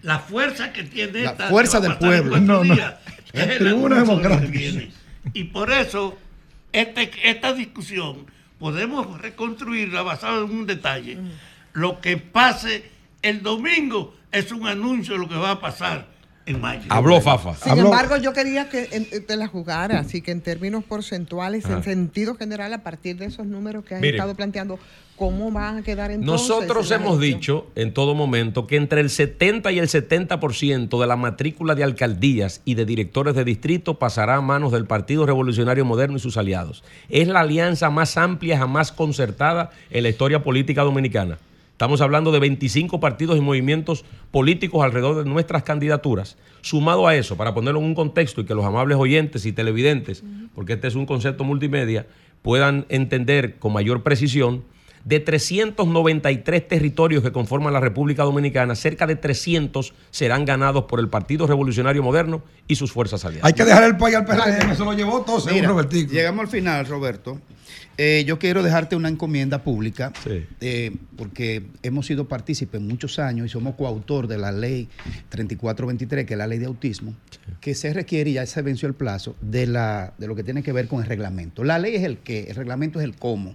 La fuerza que tiene La esta fuerza del pueblo. No, no. días, es el tribuna democrática. Y por eso, este, esta discusión podemos reconstruirla basada en un detalle. Lo que pase el domingo es un anuncio de lo que va a pasar en mayo. Habló Fafa. Sin embargo, yo quería que eh, te la jugara, así que en términos porcentuales, en sentido general, a partir de esos números que has estado planteando, ¿cómo van a quedar entonces? Nosotros hemos dicho en todo momento que entre el 70 y el 70% de la matrícula de alcaldías y de directores de distrito pasará a manos del Partido Revolucionario Moderno y sus aliados. Es la alianza más amplia, jamás concertada en la historia política dominicana. Estamos hablando de 25 partidos y movimientos políticos alrededor de nuestras candidaturas. Sumado a eso, para ponerlo en un contexto y que los amables oyentes y televidentes, porque este es un concepto multimedia, puedan entender con mayor precisión, de 393 territorios que conforman la República Dominicana, cerca de 300 serán ganados por el Partido Revolucionario Moderno y sus fuerzas aliadas. Hay que dejar el país al PRM, se lo llevó todo, según Robertico. Llegamos al final, Roberto. Eh, yo quiero dejarte una encomienda pública, eh, porque hemos sido partícipes muchos años y somos coautor de la ley 3423, que es la ley de autismo, que se requiere, y ya se venció el plazo, de, la, de lo que tiene que ver con el reglamento. La ley es el qué, el reglamento es el cómo.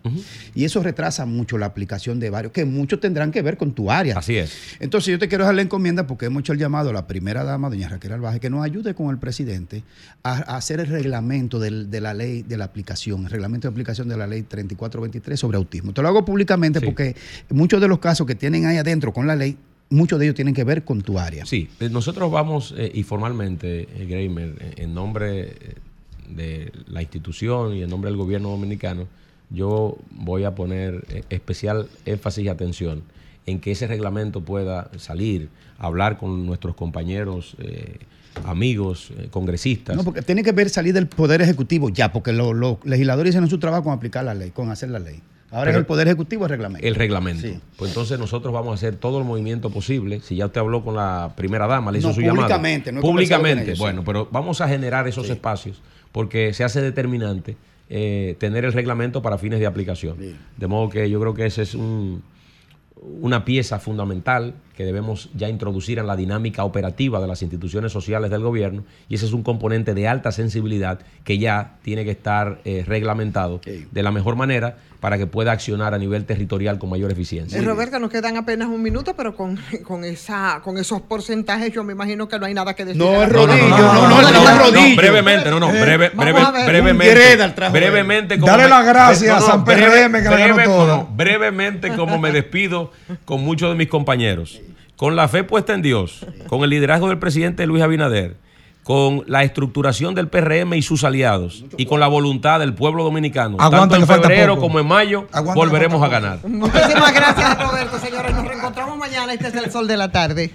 Y eso retrasa mucho la aplicación de varios, que muchos tendrán que ver con tu área. Así es. Entonces yo te quiero dejar la encomienda porque hemos hecho el llamado a la primera dama, doña Raquel Albaje, que nos ayude con el presidente a, a hacer el reglamento del- de la ley de la aplicación, el reglamento de aplicación de la ley 3423 sobre autismo. Te lo hago públicamente porque muchos de los casos que tienen ahí adentro con la ley, muchos de ellos tienen que ver con tu área. Sí, eh, nosotros vamos eh, y formalmente, eh, Greimer, eh, en nombre de la institución y en nombre del gobierno dominicano, yo voy a poner especial énfasis y atención en que ese reglamento pueda salir, hablar con nuestros compañeros, eh, amigos, eh, congresistas. No, porque tiene que ver salir del Poder Ejecutivo ya, porque lo- los legisladores hicieron su trabajo con aplicar la ley, con hacer la ley. Ahora Pero- es el Poder Ejecutivo el reglamento. El reglamento. Sí. Pues entonces nosotros vamos a hacer todo el movimiento posible. Si ya usted habló con la primera dama, le hizo No, su llamada. públicamente, no conversado con Públicamente. ellos, sí. bueno, pero vamos a generar esos espacios porque se hace determinante eh, tener el reglamento para fines de aplicación. De modo que yo creo que ese es un, una pieza fundamental que debemos ya introducir en la dinámica operativa de las instituciones sociales del gobierno y ese es un componente de alta sensibilidad que ya tiene que estar eh, reglamentado de la mejor manera para que pueda accionar a nivel territorial con mayor eficiencia. Eh, Roberta, nos quedan apenas un minuto, pero con, con esa con esos porcentajes yo me imagino que no hay nada que decir. No, es rodillo, no, no, no, no, es rodillo. brevemente, no, no, breve, breve, brevemente. Brevemente como Dale las gracias a San breve- PRM que la como- brevemente como me despido con muchos de mis compañeros. Con la fe puesta en Dios, con el liderazgo del presidente Luis Abinader, con la estructuración del PRM y sus aliados y con la voluntad del pueblo dominicano, Aguanta tanto en febrero poco. como en mayo, Aguanta volveremos a ganar. Muchísimas gracias, Roberto, señores. Nos reencontramos mañana. Este es el sol de la tarde.